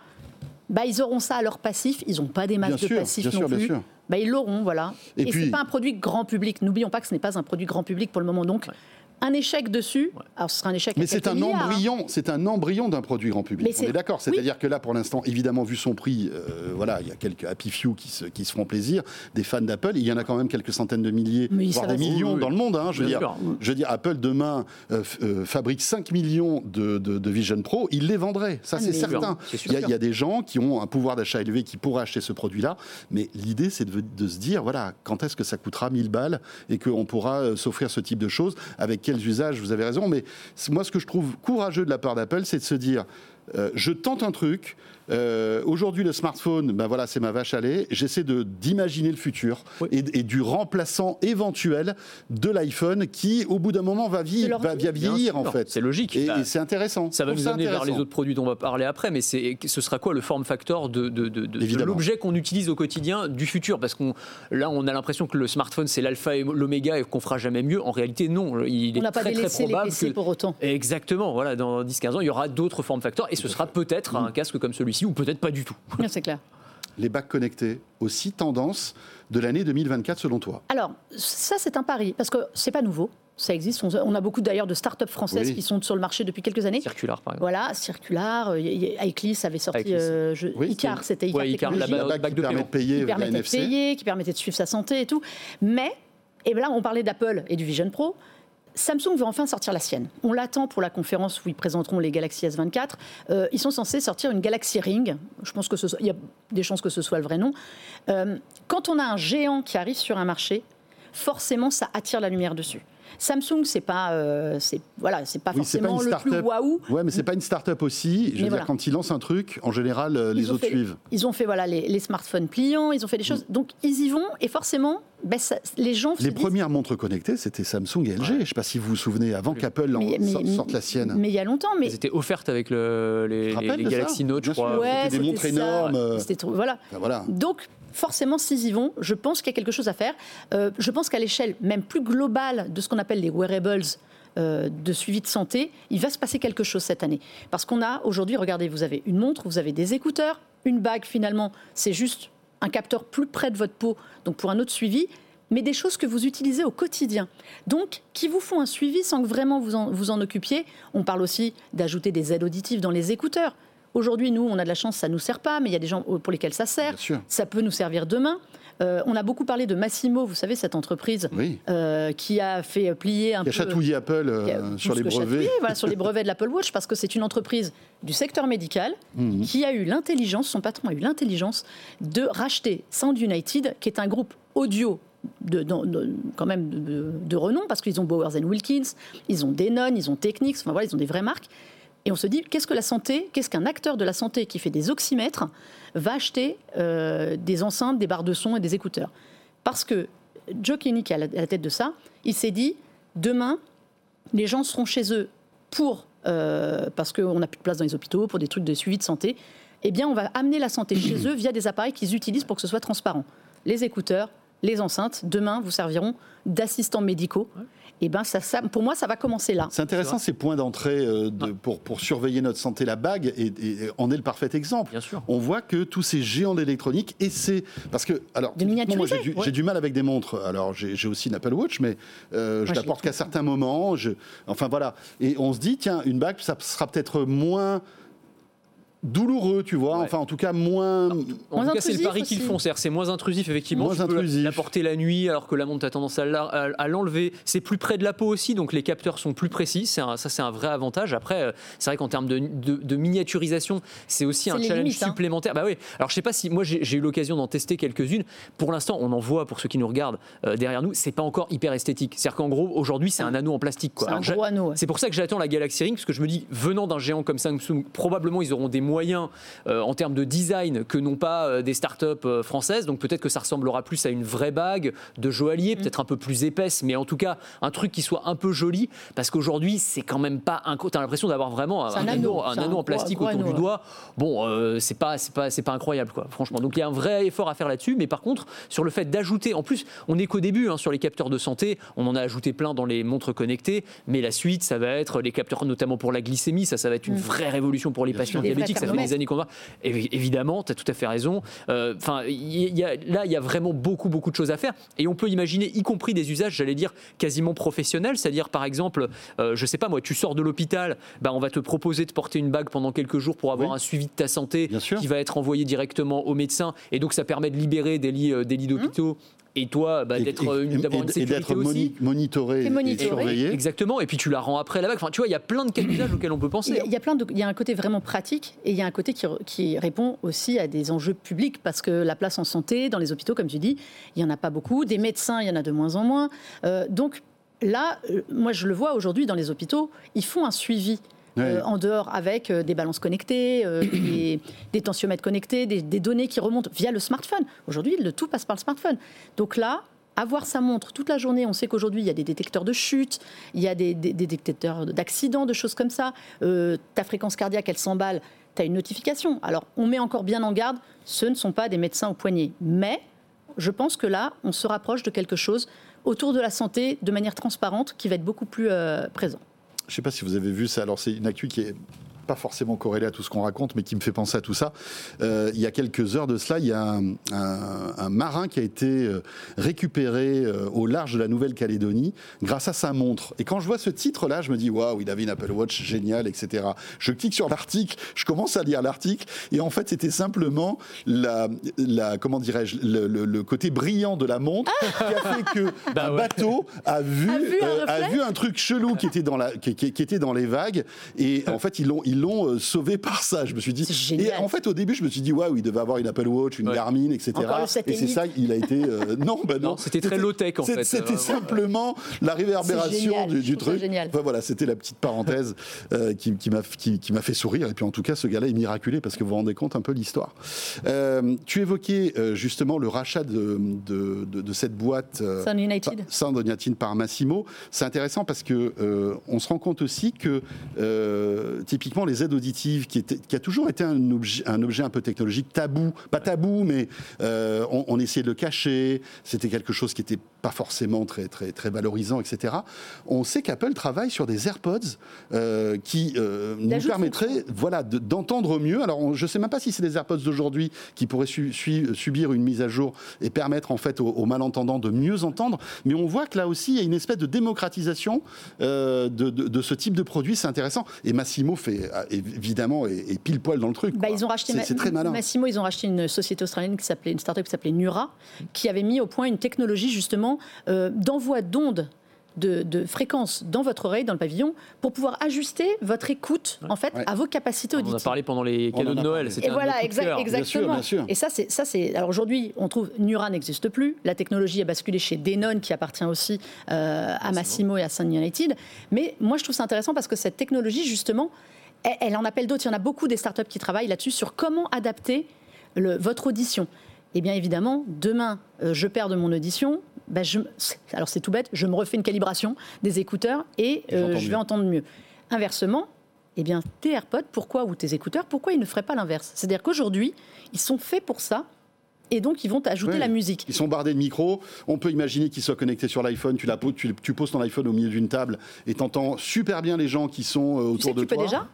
bah, ils auront ça à leur passif. Ils n'ont pas des masses de passifs non plus. Bah, ils l'auront, voilà. Et, Et ce n'est pas un produit grand public. N'oublions pas que ce n'est pas un produit grand public pour le moment. Donc, un échec dessus, alors ce sera un échec. Mais c'est un embryon, c'est un embryon d'un produit grand public. on est d'accord. C'est-à-dire que là, pour l'instant, évidemment, vu son prix, euh, voilà, il y a quelques happy few qui se, qui se feront plaisir, des fans d'Apple. Il y en a quand même quelques centaines de milliers, voire des millions dans le monde. Hein, je, veux dire, je veux dire, Apple demain euh, euh, fabrique 5 millions de, de, Vision Pro, il les vendrait. Ça, ah, c'est certain. Il y, a, des gens qui ont un pouvoir d'achat élevé qui pourraient acheter ce produit-là. Mais l'idée, c'est de, de, se dire, voilà, quand est-ce que ça coûtera 1000 balles et qu'on pourra s'offrir ce type de choses avec quels usages vous avez raison, mais moi, ce que je trouve courageux de la part d'Apple, c'est de se dire je tente un truc, euh, aujourd'hui, le smartphone, ben voilà, c'est ma vache à lait. J'essaie de d'imaginer le futur et, du remplaçant éventuel de l'iPhone qui, au bout d'un moment, va, vieillir, va vieillir en fait. C'est logique. Et, bah, c'est intéressant. Ça va nous amener vers les autres produits dont on va parler après, mais ce sera quoi le form factor de, de, de, l'objet qu'on utilise au quotidien du futur? Parce qu'on là, on a l'impression que le smartphone c'est l'alpha et l'oméga et qu'on fera jamais mieux. En réalité, non. Il est très, très probable les que pour autant. Exactement. Voilà, dans 10-15 ans, il y aura d'autres form factors et ce sera peut-être un casque comme celui-ci ou peut-être pas du tout. C'est clair. Les bacs connectés, aussi tendance de l'année 2024 selon toi? Alors, ça c'est un pari, parce que c'est pas nouveau. Ça existe. On a beaucoup d'ailleurs de start-up françaises qui sont sur le marché depuis quelques années. Circular, par exemple. Voilà, Circular. Euh, Eclis avait sorti euh, Icar, c'était Icar, ouais, Icar la bague qui permet de payer, qui permettait de payer, qui permettait de suivre sa santé et tout. Mais, et là, on parlait d'Apple et du Vision Pro. Samsung veut enfin sortir la sienne. On l'attend pour la conférence où ils présenteront les Galaxy S24. Euh, ils sont censés sortir une Galaxy Ring. Je pense que il y a des chances que ce soit le vrai nom. Euh, quand on a un géant qui arrive sur un marché, forcément, ça attire la lumière dessus. Samsung, c'est pas, euh, c'est voilà, c'est pas forcément le plus waouh. Ouais, mais c'est pas une start-up aussi. Je veux dire, quand ils lancent un truc, en général, les autres suivent. Ils ont fait voilà les, smartphones pliants, ils ont fait des choses. Donc ils y vont et forcément, ben, les gens. Les premières montres connectées, c'était Samsung et LG. Je ne sais pas si vous vous souvenez, avant qu'Apple sorte la sienne. Mais il y a longtemps. Mais... Elles étaient offertes avec le, les, les, Galaxy Note, je crois. Ouais, c'était des montres énormes. C'était voilà. voilà. Donc forcément, s'ils y vont, je pense qu'il y a quelque chose à faire. Euh, je pense qu'à l'échelle même plus globale de ce qu'on appelle les wearables, euh, de suivi de santé, il va se passer quelque chose cette année. Parce qu'on a aujourd'hui, regardez, vous avez une montre, vous avez des écouteurs, une bague finalement, c'est juste un capteur plus près de votre peau, donc pour un autre suivi, mais des choses que vous utilisez au quotidien. Donc, qui vous font un suivi sans que vraiment vous vous en occupiez. On parle aussi d'ajouter des aides auditives dans les écouteurs. Aujourd'hui, nous, on a de la chance, ça ne nous sert pas, mais il y a des gens pour lesquels ça sert. Ça peut nous servir demain. Euh, on a beaucoup parlé de Massimo, vous savez, cette entreprise euh, qui a fait plier un qui peu. A chatouillé Apple euh, sur les brevets. voilà, sur les brevets de l'Apple Watch, parce que c'est une entreprise du secteur médical mhm. qui a eu l'intelligence, son patron a eu l'intelligence de racheter Sound United, qui est un groupe audio de, quand même de, renom, parce qu'ils ont Bowers Wilkins, ils ont Denon, ils ont Technics, enfin voilà, ils ont des vraies marques. Et on se dit, qu'est-ce que la santé, qu'est-ce qu'un acteur de la santé qui fait des oxymètres va acheter euh, des enceintes, des barres de son et des écouteurs? Parce que Joe Kenny, qui est à la tête de ça, il s'est dit, demain, les gens seront chez eux pour, euh, parce qu'on n'a plus de place dans les hôpitaux, pour des trucs de suivi de santé, eh bien, on va amener la santé chez eux via des appareils qu'ils utilisent pour que ce soit transparent. Les écouteurs, les enceintes, demain, vous serviront d'assistants médicaux et eh ben ça, pour moi, ça va commencer là. C'est intéressant ces points d'entrée euh, pour, pour surveiller notre santé. La bague et, en est le parfait exemple. Bien sûr. On voit que tous ces géants d'électronique essaient. Parce que, alors, moi, j'ai du, mal avec des montres. Alors, j'ai aussi une Apple Watch, mais euh, je l'apporte qu'à certains moments. Je, enfin, voilà. Et on se dit, tiens, une bague, ça sera peut-être moins douloureux, tu vois. Enfin, en tout cas, moins. En, tout cas, c'est le pari qu'ils font. C'est moins intrusif, effectivement. Moins tu intrusif. la porter la nuit, alors que la montre a tendance à l'enlever. C'est plus près de la peau aussi, donc les capteurs sont plus précis. ça, c'est un vrai avantage. Après, euh, c'est vrai qu'en termes de, miniaturisation, c'est aussi un challenge hein. supplémentaire. Bah oui. Alors, je sais pas si moi j'ai eu l'occasion d'en tester quelques-unes. Pour l'instant, on en voit pour ceux qui nous regardent euh, derrière nous. C'est pas encore hyper esthétique. C'est-à-dire qu'en gros, aujourd'hui, c'est un anneau en plastique. C'est pour ça que j'attends la Galaxy Ring, parce que je me dis, venant d'un géant comme Samsung, probablement ils auront des moyens euh, en termes de design que n'ont pas euh, des startups euh, françaises. Donc peut-être que ça ressemblera plus à une vraie bague de joaillier, mm. peut-être un peu plus épaisse, mais en tout cas un truc qui soit un peu joli, parce qu'aujourd'hui c'est quand même pas un. T'as l'impression d'avoir vraiment un, anneau, un anneau en plastique autour du doigt. Bon, c'est pas c'est pas c'est pas incroyable quoi, franchement. Donc il y a un vrai effort à faire là-dessus, mais par contre sur le fait d'ajouter, en plus on n'est qu'au début hein, sur les capteurs de santé, on en a ajouté plein dans les montres connectées, mais la suite ça va être les capteurs notamment pour la glycémie, ça ça va être une mm. vraie révolution pour les patients diabétiques. Ça fait des années qu'on va. Évidemment, tu as tout à fait raison. Euh, enfin, là, il y a vraiment beaucoup, beaucoup de choses à faire. Et on peut imaginer, y compris des usages, j'allais dire, quasiment professionnels. C'est-à-dire, par exemple, euh, je sais pas moi, tu sors de l'hôpital, bah, on va te proposer de porter une bague pendant quelques jours pour avoir un suivi de ta santé qui va être envoyé directement au médecin. Et donc, ça permet de libérer des lits, euh, des lits mmh. Et toi bah, d'être d'avoir une sécurité aussi. monitoré, et, surveillé. Exactement. Et puis tu la rends après la bague. Enfin, tu vois, il y a plein de cas d'usage auxquels on peut penser. Il y, a, plein de, il y a un côté vraiment pratique et il y a un côté qui, qui, répond aussi à des enjeux publics parce que la place en santé dans les hôpitaux, comme tu dis, il y en a pas beaucoup. Des médecins, il y en a de moins en moins. Euh, donc là, euh, moi je le vois aujourd'hui dans les hôpitaux, ils font un suivi en dehors avec des balances connectées, des, tensiomètres connectés, des, des, données qui remontent via le smartphone. Aujourd'hui, le tout passe par le smartphone. Donc là, avoir sa montre toute la journée, on sait qu'aujourd'hui, il y a des détecteurs de chute, il y a des, détecteurs d'accidents, de choses comme ça. Euh, ta fréquence cardiaque, elle s'emballe, tu as une notification. Alors, on met encore bien en garde, ce ne sont pas des médecins au poignet. Mais je pense que là, on se rapproche de quelque chose autour de la santé de manière transparente qui va être beaucoup plus euh, présent. Je ne sais pas si vous avez vu ça. Alors, c'est une actu qui est pas forcément corrélé à tout ce qu'on raconte, mais qui me fait penser à tout ça. Euh, il y a quelques heures de cela, il y a un, marin qui a été euh, récupéré euh, au large de la Nouvelle-Calédonie grâce à sa montre. Et quand je vois ce titre-là, je me dis waouh, il avait une Apple Watch géniale, etc. Je clique sur l'article, je commence à lire l'article, et en fait, c'était simplement la, la comment dirais-je, le, côté brillant de la montre qui a fait que bah un bateau a vu, a vu, un, truc chelou qui était dans la, qui, était dans les vagues, et en fait, ils l'ont l'ont euh, sauvé par ça. Je me suis dit. Et en fait, au début, je me suis dit, waouh, il devait avoir une Apple Watch, une Garmin, etc. Et c'est ça, il a été. Euh, non, bah non. c'était très low tech en fait. C'était simplement la réverbération du, truc. Enfin, voilà, c'était la petite parenthèse euh, qui, qui m'a qui, fait sourire. Et puis en tout cas, ce gars-là est miraculé parce que vous vous rendez compte un peu l'histoire. tu évoquais justement le rachat de, de, de, cette boîte Sound United. Sound United par Massimo. C'est intéressant parce que on se rend compte aussi que typiquement les aides auditives, qui, qui a toujours été un objet, un objet un peu technologique tabou, pas tabou, mais euh, on, essayait de le cacher, c'était quelque chose qui n'était pas forcément très, très, très valorisant, etc. On sait qu'Apple travaille sur des AirPods euh, qui euh, nous permettraient voilà, d'entendre mieux. Alors, je ne sais même pas si c'est des AirPods d'aujourd'hui qui pourraient subir une mise à jour et permettre en fait aux, malentendants de mieux entendre, mais on voit que là aussi, il y a une espèce de démocratisation de, de, ce type de produit, c'est intéressant. Et Massimo fait évidemment est, pile poil dans le truc. Bah, ils ont racheté c'est, très malin. Massimo, ils ont racheté une société australienne qui s'appelait une startup qui s'appelait Nura, qui avait mis au point une technologie justement euh, d'envoi d'ondes de, fréquence dans votre oreille, dans le pavillon, pour pouvoir ajuster votre écoute en fait à vos capacités auditives. On en a parlé pendant les cadeaux de Noël. Et voilà, exactement. Et ça, c'est ça, c'est. Alors aujourd'hui, on trouve Nura n'existe plus. La technologie a basculé chez Denon, qui appartient aussi euh, à Massimo et à Sun United. Mais moi, je trouve ça intéressant parce que cette technologie, justement, elle, en appelle d'autres. Il y en a beaucoup des startups qui travaillent là-dessus sur comment adapter votre audition. Et bien évidemment, demain, euh, je perds de mon audition. Ben je, alors c'est tout bête, je me refais une calibration des écouteurs et euh, je vais entendre mieux. Inversement, eh bien, tes AirPods, pourquoi, ou tes écouteurs, pourquoi ils ne feraient pas l'inverse? C'est-à-dire qu'aujourd'hui, ils sont faits pour ça. Et donc, ils vont ajouter la musique. Ils sont bardés de micros. On peut imaginer qu'ils soient connectés sur l'iPhone. Tu, tu, tu, poses ton iPhone au milieu d'une table et tu entends super bien les gens qui sont euh, autour de tu toi. Peux déjà?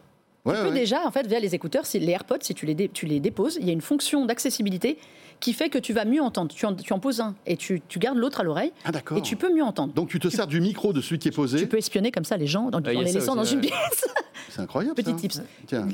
Tu peux déjà, en fait, via les écouteurs, les AirPods, si tu les, tu les déposes, il y a une fonction d'accessibilité qui fait que tu vas mieux entendre. Tu en, tu en poses un et tu, tu gardes l'autre à l'oreille. Ah, et tu peux mieux entendre. Donc tu te sers du micro de celui qui est posé. Tu peux espionner comme ça les gens en, les laissant dans une pièce. C'est incroyable. Petit tips.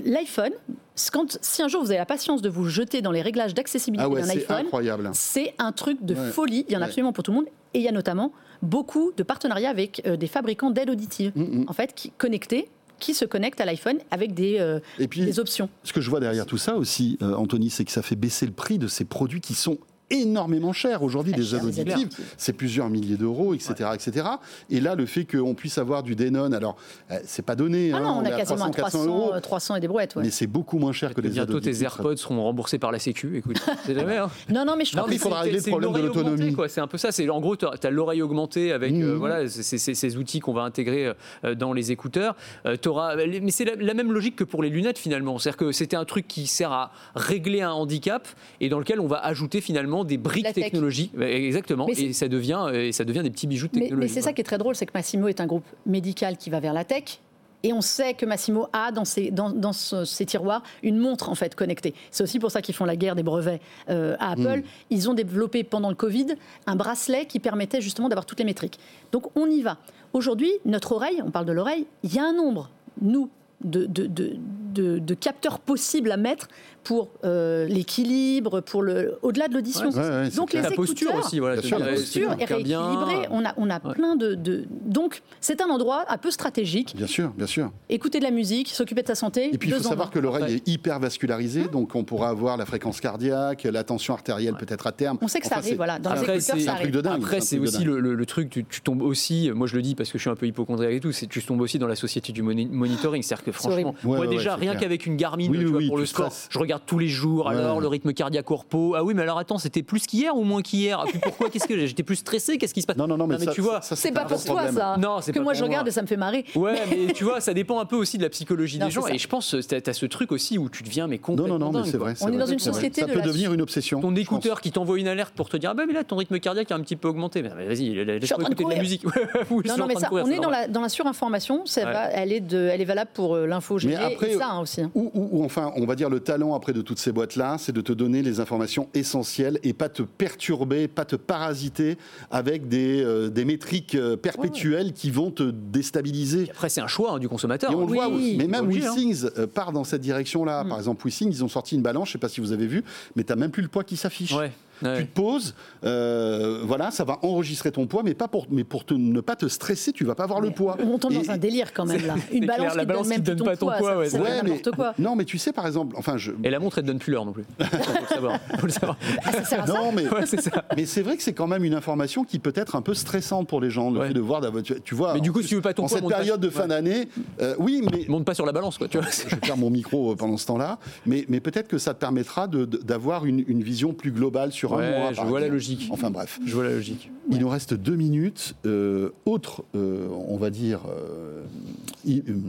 L'iPhone, si un jour vous avez la patience de vous jeter dans les réglages d'accessibilité ah d'un iPhone, c'est un truc de folie. Il y en a absolument pour tout le monde. Et il y a notamment beaucoup de partenariats avec euh, des fabricants d'aides auditives, mm, mm. en fait, qui, connectés qui se connectent à l'iPhone avec des, euh, des options. Ce que je vois derrière tout ça aussi, euh, Anthony, c'est que ça fait baisser le prix de ces produits qui sont énormément cher. Aujourd'hui, des aides auditives, c'est plusieurs milliers d'euros, etc., etc. Et là, le fait qu'on puisse avoir du Denon, alors, euh, c'est pas donné. Ah non, hein, on, a quasiment 300, euros. 300 et des brouettes. Mais c'est beaucoup moins cher que les aides auditives. Bientôt, tes AirPods seront remboursés par la Sécu. Écoute, c'est jamais. Hein. Non, non, mais je crois qu'il faudra régler le problème de l'autonomie. C'est un peu ça. C'est en gros, tu as, l'oreille augmentée avec euh, mmh. voilà, ces outils qu'on va intégrer euh, dans les écouteurs. Auras, mais c'est la, même logique que pour les lunettes finalement. C'est-à-dire que c'était un truc qui sert à régler un handicap et dans lequel on va ajouter finalement des briques technologiques exactement. Et ça, devient, et ça devient des petits bijoux de technologie. Mais, c'est ça qui est très drôle, c'est que Massimo est un groupe médical qui va vers la tech. Et on sait que Massimo a dans ses, dans, ses tiroirs une montre en fait connectée. C'est aussi pour ça qu'ils font la guerre des brevets euh, à Apple. Hmm. Ils ont développé pendant le Covid un bracelet qui permettait justement d'avoir toutes les métriques. Donc on y va. Aujourd'hui, notre oreille, on parle de l'oreille, il y a un nombre, nous, de, de, de, capteurs possibles à mettre pour euh, l'équilibre, pour le, au-delà de l'audition. donc les la posture aussi, voilà, la posture est rééquilibrée. On a, on a plein de, de... donc c'est un endroit un peu stratégique. Bien sûr, bien sûr. Écouter de la musique, s'occuper de sa santé. Et puis il faut savoir que l'oreille est hyper vascularisée, donc on pourra avoir la fréquence cardiaque, la tension artérielle peut-être à terme. On sait que ça arrive, voilà. Dans les écouteurs, ça arrive. Après, c'est aussi le, truc, tu, tombes aussi. Moi, je le dis parce que je suis un peu hypochondriaque et tout. C'est tu tombes aussi dans la société du monitoring, c'est-à-dire que franchement, moi déjà rien qu'avec une Garmin, pour le sport, je regarde tous les jours. Alors le rythme cardiaque au repos. Ah oui, mais alors attends, c'était plus qu'hier ou moins qu'hier? Ah, Pourquoi? Qu'est-ce que j'étais plus stressé Qu'est-ce qui se passe? Non, non, non, mais, tu vois, c'est pas pour toi ça. Non, c'est que moi je regarde et ça me fait marrer. Ouais, mais tu vois, ça dépend un peu aussi de la psychologie des gens. Et je pense, tu as ce truc aussi où tu deviens mais complètement. Non, non, non, mais c'est vrai. On est dans une société. Ça peut devenir une obsession. Ton écouteur qui t'envoie une alerte pour te dire, ah ben mais là ton rythme cardiaque a un petit peu augmenté. Vas-y, laisse-moi écouter de la musique. Non, non, mais ça, on est dans la surinformation. Elle est valable pour euh, l'info GG et ça hein, aussi. Hein. Ou enfin, on va dire le talent après de toutes ces boîtes là, c'est de te donner les informations essentielles et pas te perturber, pas te parasiter avec des, euh, des métriques euh, perpétuelles qui vont te déstabiliser. après, c'est un choix hein, du consommateur. Et on le voit, mais même WeSings hein. part dans cette direction-là. Mm. Par exemple, WeSings, ils ont sorti une balance, je ne sais pas si vous avez vu, mais tu n'as même plus le poids qui s'affiche. Tu te poses, euh, voilà, ça va enregistrer ton poids, mais pas pour, mais pour ne pas te stresser, tu vas pas avoir le poids. On tombe dans un délire quand même là. Une balance, qui donne même donne pas ton poids, ouais, mais, quoi. Non, mais tu sais par exemple, enfin je. Et la montre elle te donne plus l'heure non plus. faut le savoir. Faut le savoir. Ah, ça non, mais mais c'est vrai que c'est quand même une information qui peut être un peu stressante pour les gens, le fait de voir, tu vois. Mais du coup, si tu veux pas ton poids, en cette période de fin d'année, euh, oui, mais monte pas sur la balance quoi. Tu vois. Je perds mon micro pendant ce temps-là, mais mais peut-être que ça te permettra d'avoir une vision plus globale sur un mois logique. Enfin bref. Je vois la logique. Il nous reste deux minutes. Euh, autre, euh, on va dire, euh,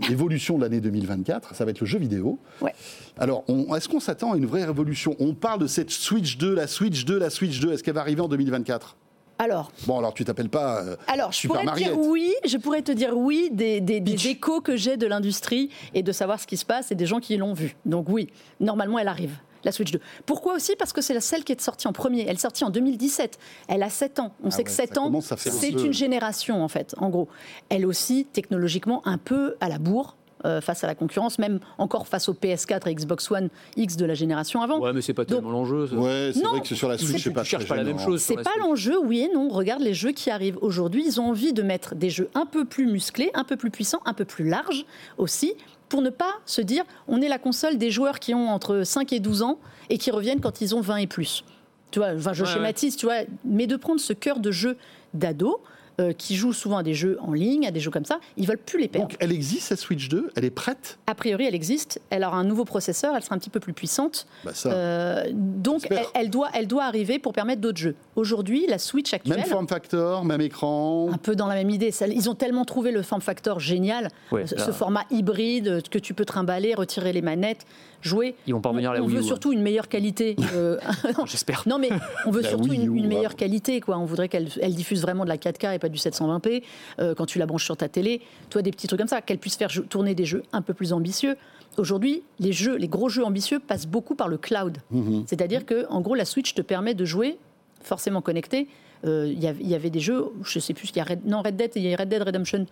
évolution de l'année 2024, ça va être le jeu vidéo. Ouais. Alors, est-ce qu'on s'attend à une vraie révolution? On parle de cette Switch 2, la Switch 2, la Switch 2. Est-ce qu'elle va arriver en 2024 alors. Bon, alors tu t'appelles pas. alors, je pourrais te dire oui, je pourrais te dire oui des, des, des échos que j'ai de l'industrie et de savoir ce qui se passe et des gens qui l'ont vu. Donc, oui, normalement, elle arrive la Switch 2. Pourquoi aussi? Parce que c'est la celle qui est sortie en premier. Elle est sortie en 2017. Elle a 7 ans. On ah sait que 7 ans, c'est une génération, en fait, en gros. Elle aussi, technologiquement, un peu à la bourre. Euh, face à la concurrence, même encore face au PS4 et Xbox One X de la génération avant. Ouais, mais c'est pas tellement l'enjeu. Ouais, c'est vrai que c'est sur la Switch, c'est pas, cherche pas la même chose. C'est pas l'enjeu, oui et non. Regarde les jeux qui arrivent aujourd'hui. Ils ont envie de mettre des jeux un peu plus musclés, un peu plus puissants, un peu plus larges aussi, pour ne pas se dire on est la console des joueurs qui ont entre 5 et 12 ans et qui reviennent quand ils ont 20 et plus. Tu vois, enfin, je schématise, tu vois, mais de prendre ce cœur de jeu d'ado euh, qui jouent souvent à des jeux en ligne, à des jeux comme ça, ils veulent plus les perdre. Donc elle existe cette Switch 2 Elle est prête? A priori, elle existe. Elle aura un nouveau processeur, elle sera un petit peu plus puissante. Bah euh, donc elle, doit, elle doit arriver pour permettre d'autres jeux. Aujourd'hui, la Switch actuelle. Même form factor, même écran. Un peu dans la même idée. Ils ont tellement trouvé le form factor génial, ce, format hybride que tu peux trimballer, retirer les manettes jouer. Ils vont pas revenir on, on veut surtout une meilleure qualité. Euh, J'espère. Non, mais on veut surtout une, meilleure qualité. Quoi. On voudrait qu'elle diffuse vraiment de la 4K et pas du 720p euh, quand tu la branches sur ta télé. Toi, des petits trucs comme ça, qu'elle puisse faire tourner des jeux un peu plus ambitieux. Aujourd'hui, les jeux, les gros jeux ambitieux passent beaucoup par le cloud. Mhm. C'est-à-dire que, en gros, la Switch te permet de jouer forcément connecté. Euh, il y, avait des jeux, je sais plus, il y a Red, non Red Dead, il y a Red Dead Redemption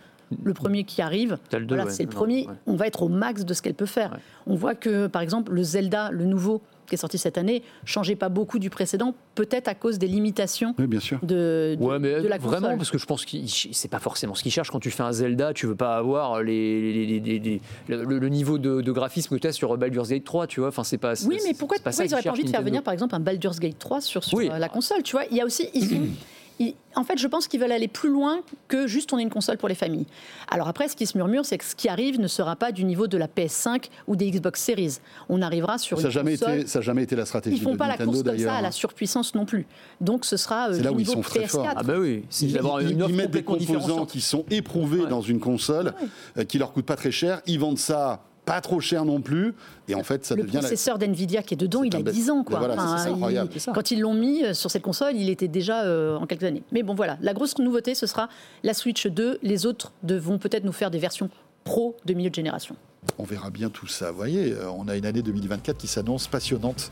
le premier qui arrive. voilà, c'est le premier. On va être au max de ce qu'elle peut faire. On voit que, par exemple, le Zelda, le nouveau, qui est sorti cette année, changeait pas beaucoup du précédent, peut-être à cause des limitations bien sûr. De, de, la console. Vraiment, parce que je pense que c'est pas forcément ce qu'ils cherchent. Quand tu fais un Zelda, tu veux pas avoir les, le, niveau de, graphisme que tu as sur Baldur's Gate 3, tu vois. Enfin, c'est pas. Oui, mais pourquoi, pourquoi ils n'auraient pas envie de faire venir, par exemple, un Baldur's Gate 3 sur, la console Tu vois, il y a aussi. en fait, je pense qu'ils veulent aller plus loin que juste on est une console pour les familles. Alors après, ce qui se murmure, c'est que ce qui arrive ne sera pas du niveau de la PS5 ou des Xbox Series. On arrivera sur ça une jamais console. Été, ça n'a jamais été la stratégie. Ils font pas la course comme ça à la surpuissance non plus. Donc ce sera euh, du niveau PS4. Ah bah oui, ils, ils, mettent des composants qui sont éprouvés dans une console, euh, qui leur coûtent pas très cher. Ils vendent ça pas trop cher non plus. Et en fait, ça le devient. Le processeur d'NVIDIA qui est dedans, il a 10 ans. Quoi. quand ils l'ont mis euh, sur cette console, il était déjà euh, en quelques années. Mais bon, voilà. La grosse nouveauté, ce sera la Switch 2. Les autres vont peut-être nous faire des versions pro de milieu de génération. On verra bien tout ça. Vous voyez, euh, on a une année 2024 qui s'annonce passionnante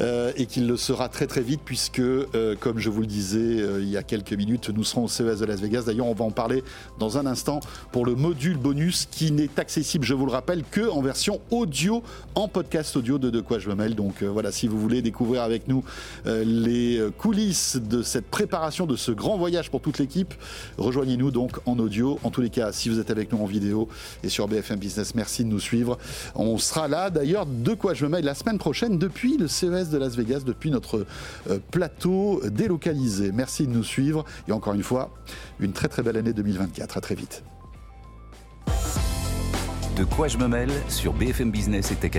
euh, et qui le sera très très vite puisque, euh, comme je vous le disais il y a quelques minutes, nous serons au CES de Las Vegas. D'ailleurs, on va en parler dans un instant pour le module bonus qui n'est accessible, je vous le rappelle, que en version audio, en podcast audio de De quoi je me mêle. Donc voilà, si vous voulez découvrir avec nous les coulisses de cette préparation de ce grand voyage pour toute l'équipe, rejoignez-nous donc en audio. En tous les cas, si vous êtes avec nous en vidéo et sur BFM Business, merci de nous suivre. On sera là d'ailleurs, de quoi je me mêle la semaine prochaine depuis le CES de Las Vegas, depuis notre euh, plateau délocalisé. Merci de nous suivre et encore une fois, une très très belle année 2024. À très vite. De quoi je me mêle sur BFM Business et Tech.